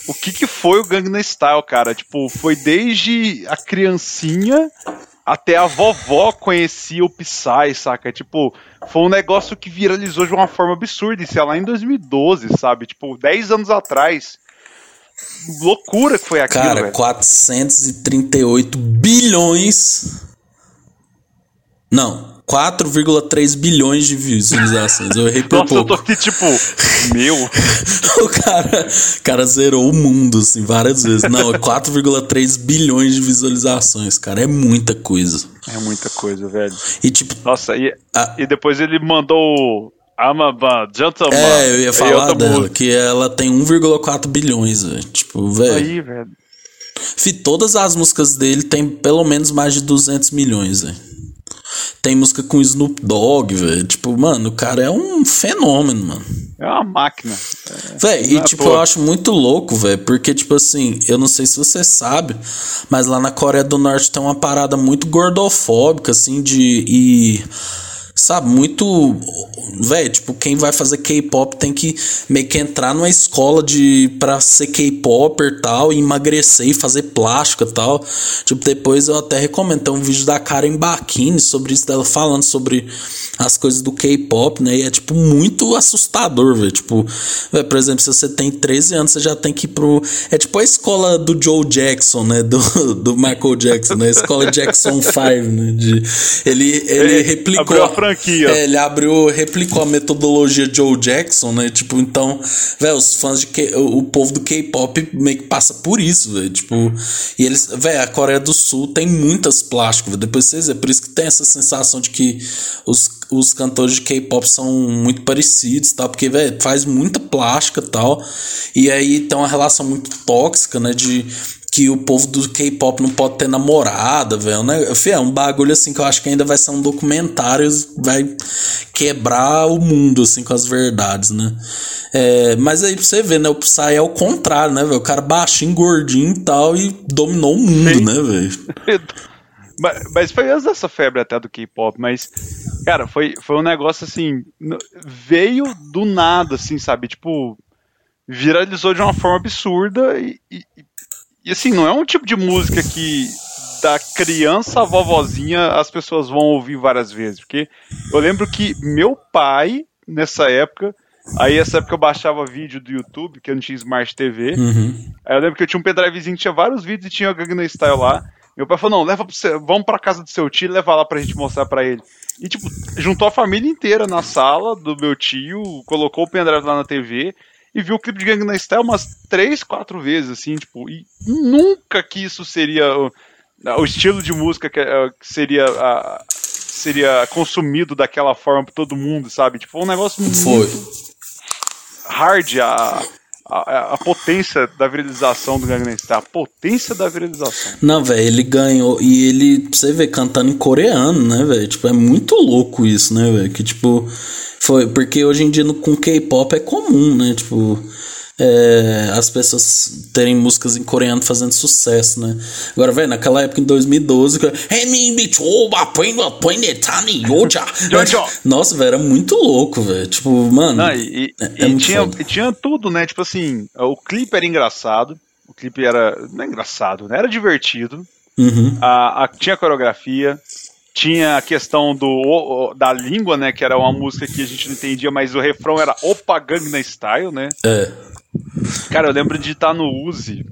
o que que foi o Gangnam Style, cara? Tipo, foi desde a criancinha até a vovó conhecia o Psy, saca? Tipo, foi um negócio que viralizou de uma forma absurda, isso é lá em 2012, sabe? Tipo, 10 anos atrás. Loucura que foi aquilo, Cara, velho. 438 bilhões. Não, 4,3 bilhões de visualizações. Eu errei por Nossa, eu tô pouco. aqui, tipo, meu. O cara, cara zerou o mundo, assim, várias vezes. Não, é 4,3 bilhões de visualizações, cara. É muita coisa. É muita coisa, velho. E tipo, Nossa, e, Ah. e depois ele mandou o I'm a gentleman. é, eu ia falar outra dela, que ela tem 1,4 bilhões, velho. Tipo, velho. Aí, velho. Fi, Todas as músicas dele tem pelo menos mais de 200 milhões, velho. Tem música com Snoop Dogg, velho. Tipo, mano, o cara é um fenômeno, mano. É uma máquina. Véi, e Não é tipo, eu acho muito louco, velho, porque, tipo assim, eu não sei se você sabe, mas lá na Coreia do Norte tem uma parada muito gordofóbica, assim, de. E sabe, muito. Velho, tipo, quem vai fazer K-pop tem que meio que entrar numa escola de pra ser K-popper e tal, e emagrecer e fazer plástica e tal. Tipo, depois eu até recomendo. Tem um vídeo da Karen Bakini sobre isso, dela falando sobre as coisas do K-pop, né? E é, tipo, muito assustador, velho. Tipo, véio, por exemplo, se você tem 13 anos, você já tem que ir pro. É tipo a escola do Joe Jackson, né? Do, do Michael Jackson, né? A escola Jackson 5, né? De, ele, ele, ele replicou. Abriu a franquia. É, ele abriu, replicou a metodologia Joe Jackson, né? Tipo, então, velho, os fãs de o, povo do K-pop meio que passa por isso, velho. Tipo, e eles, velho, a Coreia do Sul tem muitas plásticas, depois vocês é por isso que tem essa sensação de que os, os cantores de K-pop são muito parecidos, tá? Porque, velho, faz muita plástica e tal. E aí tem uma relação muito tóxica, né? De que o povo do K-pop não pode ter namorada, velho, né? Fih, é um bagulho assim que eu acho que ainda vai ser um documentário, vai quebrar o mundo, assim, com as verdades, né? É, mas aí pra você ver, né? O Psy é o contrário, né, velho? O cara baixinho, gordinho e tal, e dominou o mundo, Sim. né, velho? mas, mas foi antes dessa febre até do K-pop, mas, cara, foi, foi um negócio assim. Veio do nada, assim, sabe? Tipo, viralizou de uma forma absurda e, e, e assim, não é um tipo de música que da criança à vovozinha as pessoas vão ouvir várias vezes. Porque eu lembro que meu pai, nessa época, aí essa época eu baixava vídeo do YouTube, que eu não tinha Smart TV. Uhum. Aí eu lembro que eu tinha um pendrivezinho que tinha vários vídeos e tinha o Gangnam Style lá. Meu pai falou: não, leva pro seu, vamos pra casa do seu tio e leva lá pra gente mostrar pra ele. E, tipo, juntou a família inteira na sala do meu tio, colocou o pendrive lá na TV e viu o clipe de Gangnam Style umas três, quatro vezes, assim, tipo, e nunca que isso seria o, o estilo de música que, eh, que seria a, seria consumido daquela forma por todo mundo, sabe? Tipo, um negócio Foi. hard a, a, a, potência da viralização do Gangnam Style, a potência da viralização. Não, velho, ele ganhou e ele, você vê, cantando em coreano, né, velho? Tipo, é muito louco isso, né, velho? Que tipo, foi, porque hoje em dia no, com K-pop é comum, né? Tipo, é, as pessoas terem músicas em coreano fazendo sucesso, né? Agora, velho, naquela época em 2012, nossa, velho, era muito louco, velho. Tipo, mano. Não, e, é, é e tinha, tinha tudo, né? Tipo assim, o clipe era engraçado. O clipe era. Não é engraçado, né? Era divertido. Uhum. A, a, tinha coreografia, tinha a questão do, da língua, né? Que era uma música que a gente não entendia, mas o refrão era Opa Gangnam Style, né? É. Cara, eu lembro de estar no Uzi,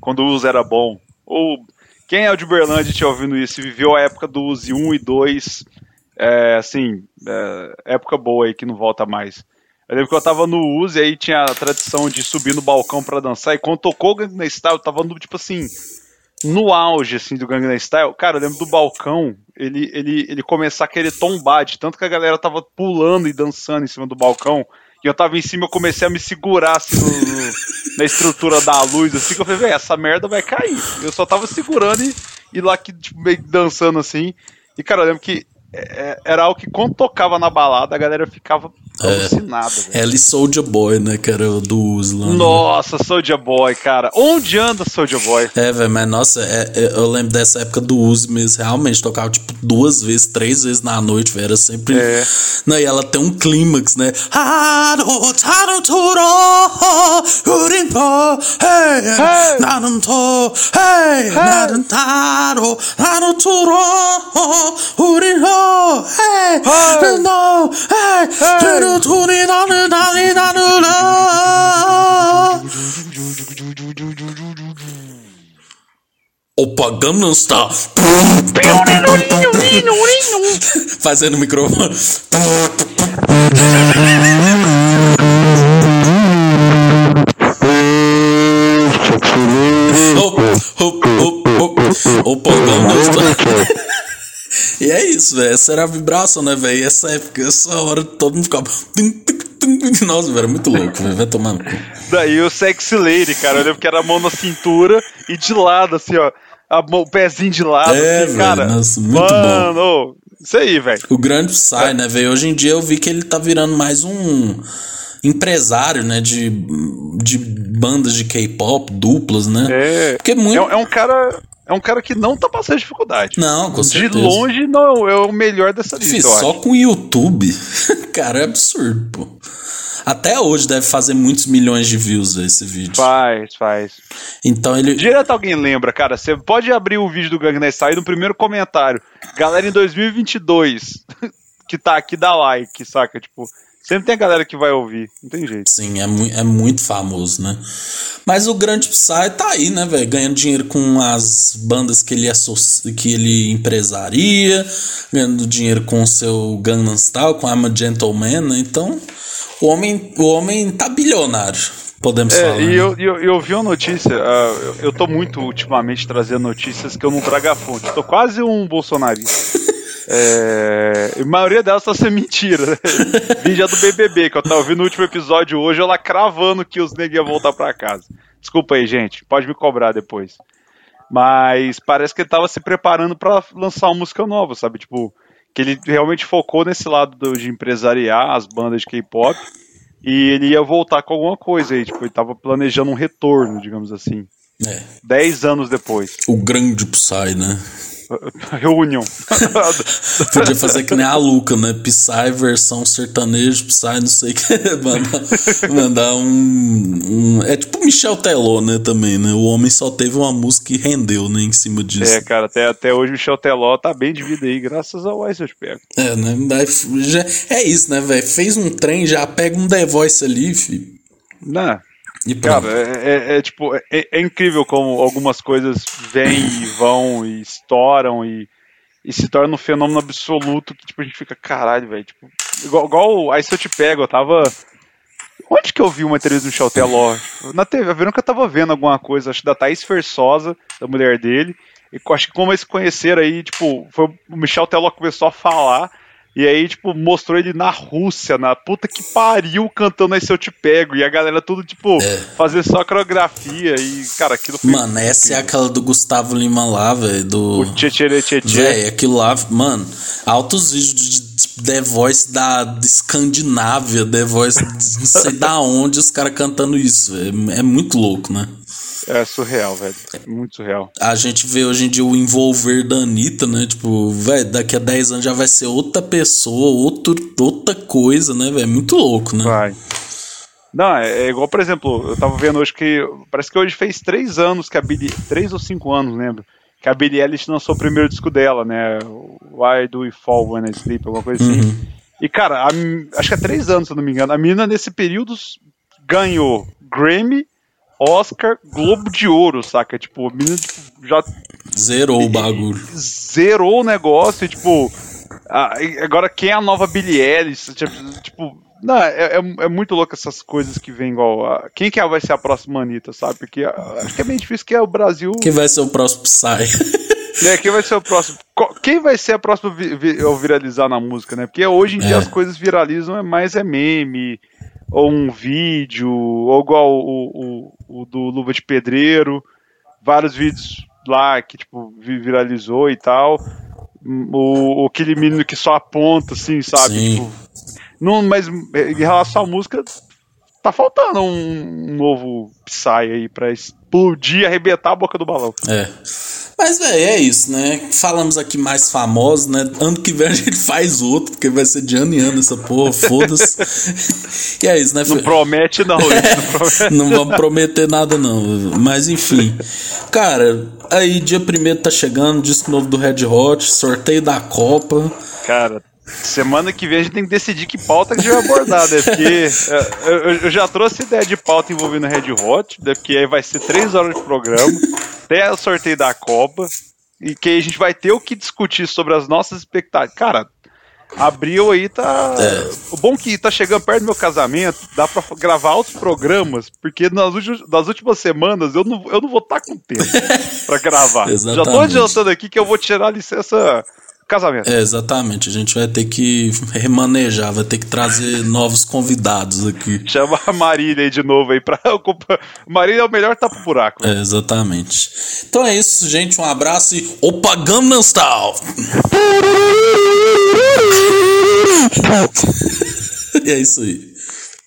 quando o Uzi era bom. Ou quem é o de Berlândia tinha ouvindo isso e viveu a época do Uzi 1 e 2, é, assim, é, época boa aí que não volta mais. Eu lembro que eu tava no Uzi, aí tinha a tradição de subir no balcão para dançar, e quando tocou o Gangnam Style, eu tava no, tipo assim, no auge, assim, do Gangnam Style, cara, eu lembro do balcão, ele, ele, ele começar a querer tombar, de tanto que a galera tava pulando e dançando em cima do balcão, e eu tava em cima, eu comecei a me segurar, assim, no, na estrutura da luz, assim, que eu falei, velho, essa merda vai cair. Eu só tava segurando e, e lá, que, tipo, meio dançando, assim, e, cara, eu lembro que era algo que quando tocava na balada, a galera ficava alucinada. É, Ellie Soldier Boy, né? Que era o do Uslan. Né? Nossa, né? Soldier Boy, cara. Onde anda Soldier Boy? É, velho, mas nossa, é, é, eu lembro dessa época do Uzi mesmo. Realmente tocava tipo duas vezes, três vezes na noite, velho. Era sempre. É. Não, e ela tem um clímax, né? 둘이 no! Hey! hey. Opa, Gangnam Style tá. Fazendo microfone Opa, Gangnam Style tá. E é isso, velho. Essa era a vibração, né, velho? Essa época, essa hora todo mundo ficava. Nossa, velho, muito louco, velho. Vai tomar no cu. Daí o Sexy Lady, cara. Eu lembro que era a mão na cintura e de lado, assim, ó. A mão, o pezinho de lado, é, assim, cara. Nossa, muito mano, bom. Isso aí, velho. O grande Psy, é. né, velho? Hoje em dia eu vi que ele tá virando mais um empresário, né, de, de bandas de K-pop, duplas, né? É. Porque muito... é, é um cara é um cara que não tá passando dificuldade. Não, com certeza. De longe, não, é o melhor dessa lista. Só acho. com o YouTube. cara, é absurdo, pô. Até hoje deve fazer muitos milhões de views esse vídeo. Faz, faz. Então ele. Direto alguém lembra, cara. Você pode abrir o vídeo do Gangnam Style no primeiro comentário. Galera em 2022 que tá aqui dá like, saca? Tipo, Sempre tem a galera que vai ouvir, não tem jeito. Sim, é, mu é muito famoso, né? Mas o grande Psy tá aí, né, velho? Ganhando dinheiro com as bandas que ele, que ele empresaria, ganhando dinheiro com o seu Gangnam Style, com I'm a Gentleman, né? Então, o homem, o homem tá bilionário. Podemos é, falar. E né? eu, eu, eu, vi uma notícia, uh, eu, eu tô muito ultimamente trazendo notícias que eu não trago a fonte. Tô quase um bolsonarista. É, a maioria delas tá sendo mentira, né? Vídeo do BBB, que eu tava ouvindo no último episódio hoje, ela cravando que os negros iam voltar pra casa. Desculpa aí, gente, pode me cobrar depois. Mas parece que ele tava se preparando para lançar uma música nova, sabe? Tipo, que ele realmente focou nesse lado do, de empresariar as bandas de K-pop e ele ia voltar com alguma coisa aí, tipo, ele tava planejando um retorno, digamos assim. É. Dez anos depois. O grande Psy, né? Reunião. Podia fazer que nem a Luca, né? Psy versão sertanejo, Psy não sei o que. mandar, mandar um, um, É tipo Michel Teló, né? Também, né? O homem só teve uma música e rendeu, né? Em cima disso. É, cara, até, até hoje o Michel Teló tá bem de vida aí, graças ao Ice Pego. É, né? Já, é isso, né, velho? Fez um trem, já pega um The Voice ali, filho. Não. E Cara, é, é, é tipo, é, é, incrível como algumas coisas vêm e vão e estouram e, e se tornam um fenômeno absoluto que tipo, a gente fica, caralho, velho. Tipo, igual, igual aí se eu te pego, eu tava. Onde que eu vi uma entrevista do Michel Teló? Na TV, que eu tava vendo alguma coisa, acho da Thaís Fersosa, da mulher dele. E acho que como eles conheceram aí, tipo, foi, o Michel Teló começou a falar. E aí, tipo, mostrou ele na Rússia, na puta que pariu, cantando aí se eu te pego. E a galera tudo, tipo, é. fazer só coreografia. E, cara, aquilo foi. Mano, essa é aquela do Gustavo Lima lá, velho. Do. O Tchê Tchê Tchê Véi, aquilo lá, mano. Altos vídeos de The Voice da Escandinávia, The Voice de não sei da onde os caras cantando isso. É, é muito louco, né? É surreal, velho. Muito surreal. A gente vê hoje em dia o envolver da Anitta, né? Tipo, velho, daqui a 10 anos já vai ser outra pessoa, outro, outra coisa, né, velho? Muito louco, né? Vai. Não, é, é, igual, por exemplo, eu tava vendo hoje que. Parece que hoje fez 3 anos que a Billie. 3 ou 5 anos, lembro? Que a Billie Eilish lançou o primeiro disco dela, né? Why Do We Fall When I Sleep, alguma coisa assim. Uhum. E, cara, a, acho que é 3 anos, se eu não me engano. A menina, nesse período, ganhou Grammy Oscar, Globo de Ouro, saca? Tipo, a menina tipo, já. Zerou o bagulho. Zerou o negócio e, tipo. agora, quem é a nova Billie Eilish? Tipo, tipo não, é, é, é, muito louco essas coisas que vem igual. A, quem que vai ser a próxima Anitta, sabe? Porque acho que é bem difícil que é o Brasil. Quem vai ser o próximo Psy? É, quem vai ser o próximo? Quem vai ser a próxima vi, vi, viralizar na música, né? Porque hoje em dia é. as coisas viralizam, é mais é meme, ou um vídeo, ou igual o, o, o do Luva de Pedreiro, vários vídeos lá que tipo viralizou e tal. O, aquele menino que só aponta, assim, sabe? Tipo, não, mas em relação à música, tá faltando um, um novo Psy aí pra explodir, arrebentar a boca do balão. É. Mas, velho, é isso, né? Falamos aqui mais famosos, né? Ano que vem a gente faz outro, porque vai ser de ano em ano essa porra, foda-se. e é isso, né? Não promete, não. É, não, promete. não vamos prometer nada, não. Mas, enfim. Cara, aí dia primeiro tá chegando, disco novo do Red Hot, sorteio da Copa. Cara, Semana que vem a gente tem que decidir que pauta que a gente vai abordar, né? Porque é, eu, eu, já trouxe ideia de pauta envolvendo Red Hot, né? Porque aí vai ser três horas de programa, até o sorteio da Copa, e que a gente vai ter o que discutir sobre as nossas expectativas. Cara, abril aí tá. É. O bom que tá chegando perto do meu casamento, dá pra gravar outros programas, porque nas, últimas, nas últimas semanas eu não, eu não vou estar tá com tempo pra gravar. já tô adiantando aqui que eu vou tirar a licença casamento. É, exatamente. A gente vai ter que remanejar, vai ter que trazer novos convidados aqui. Chama a Marília aí de novo aí pra ocupar. Marília é o melhor tapa-buraco. É, exatamente. Então é isso, gente. Um abraço e Opa Gangnam Style! e é isso aí.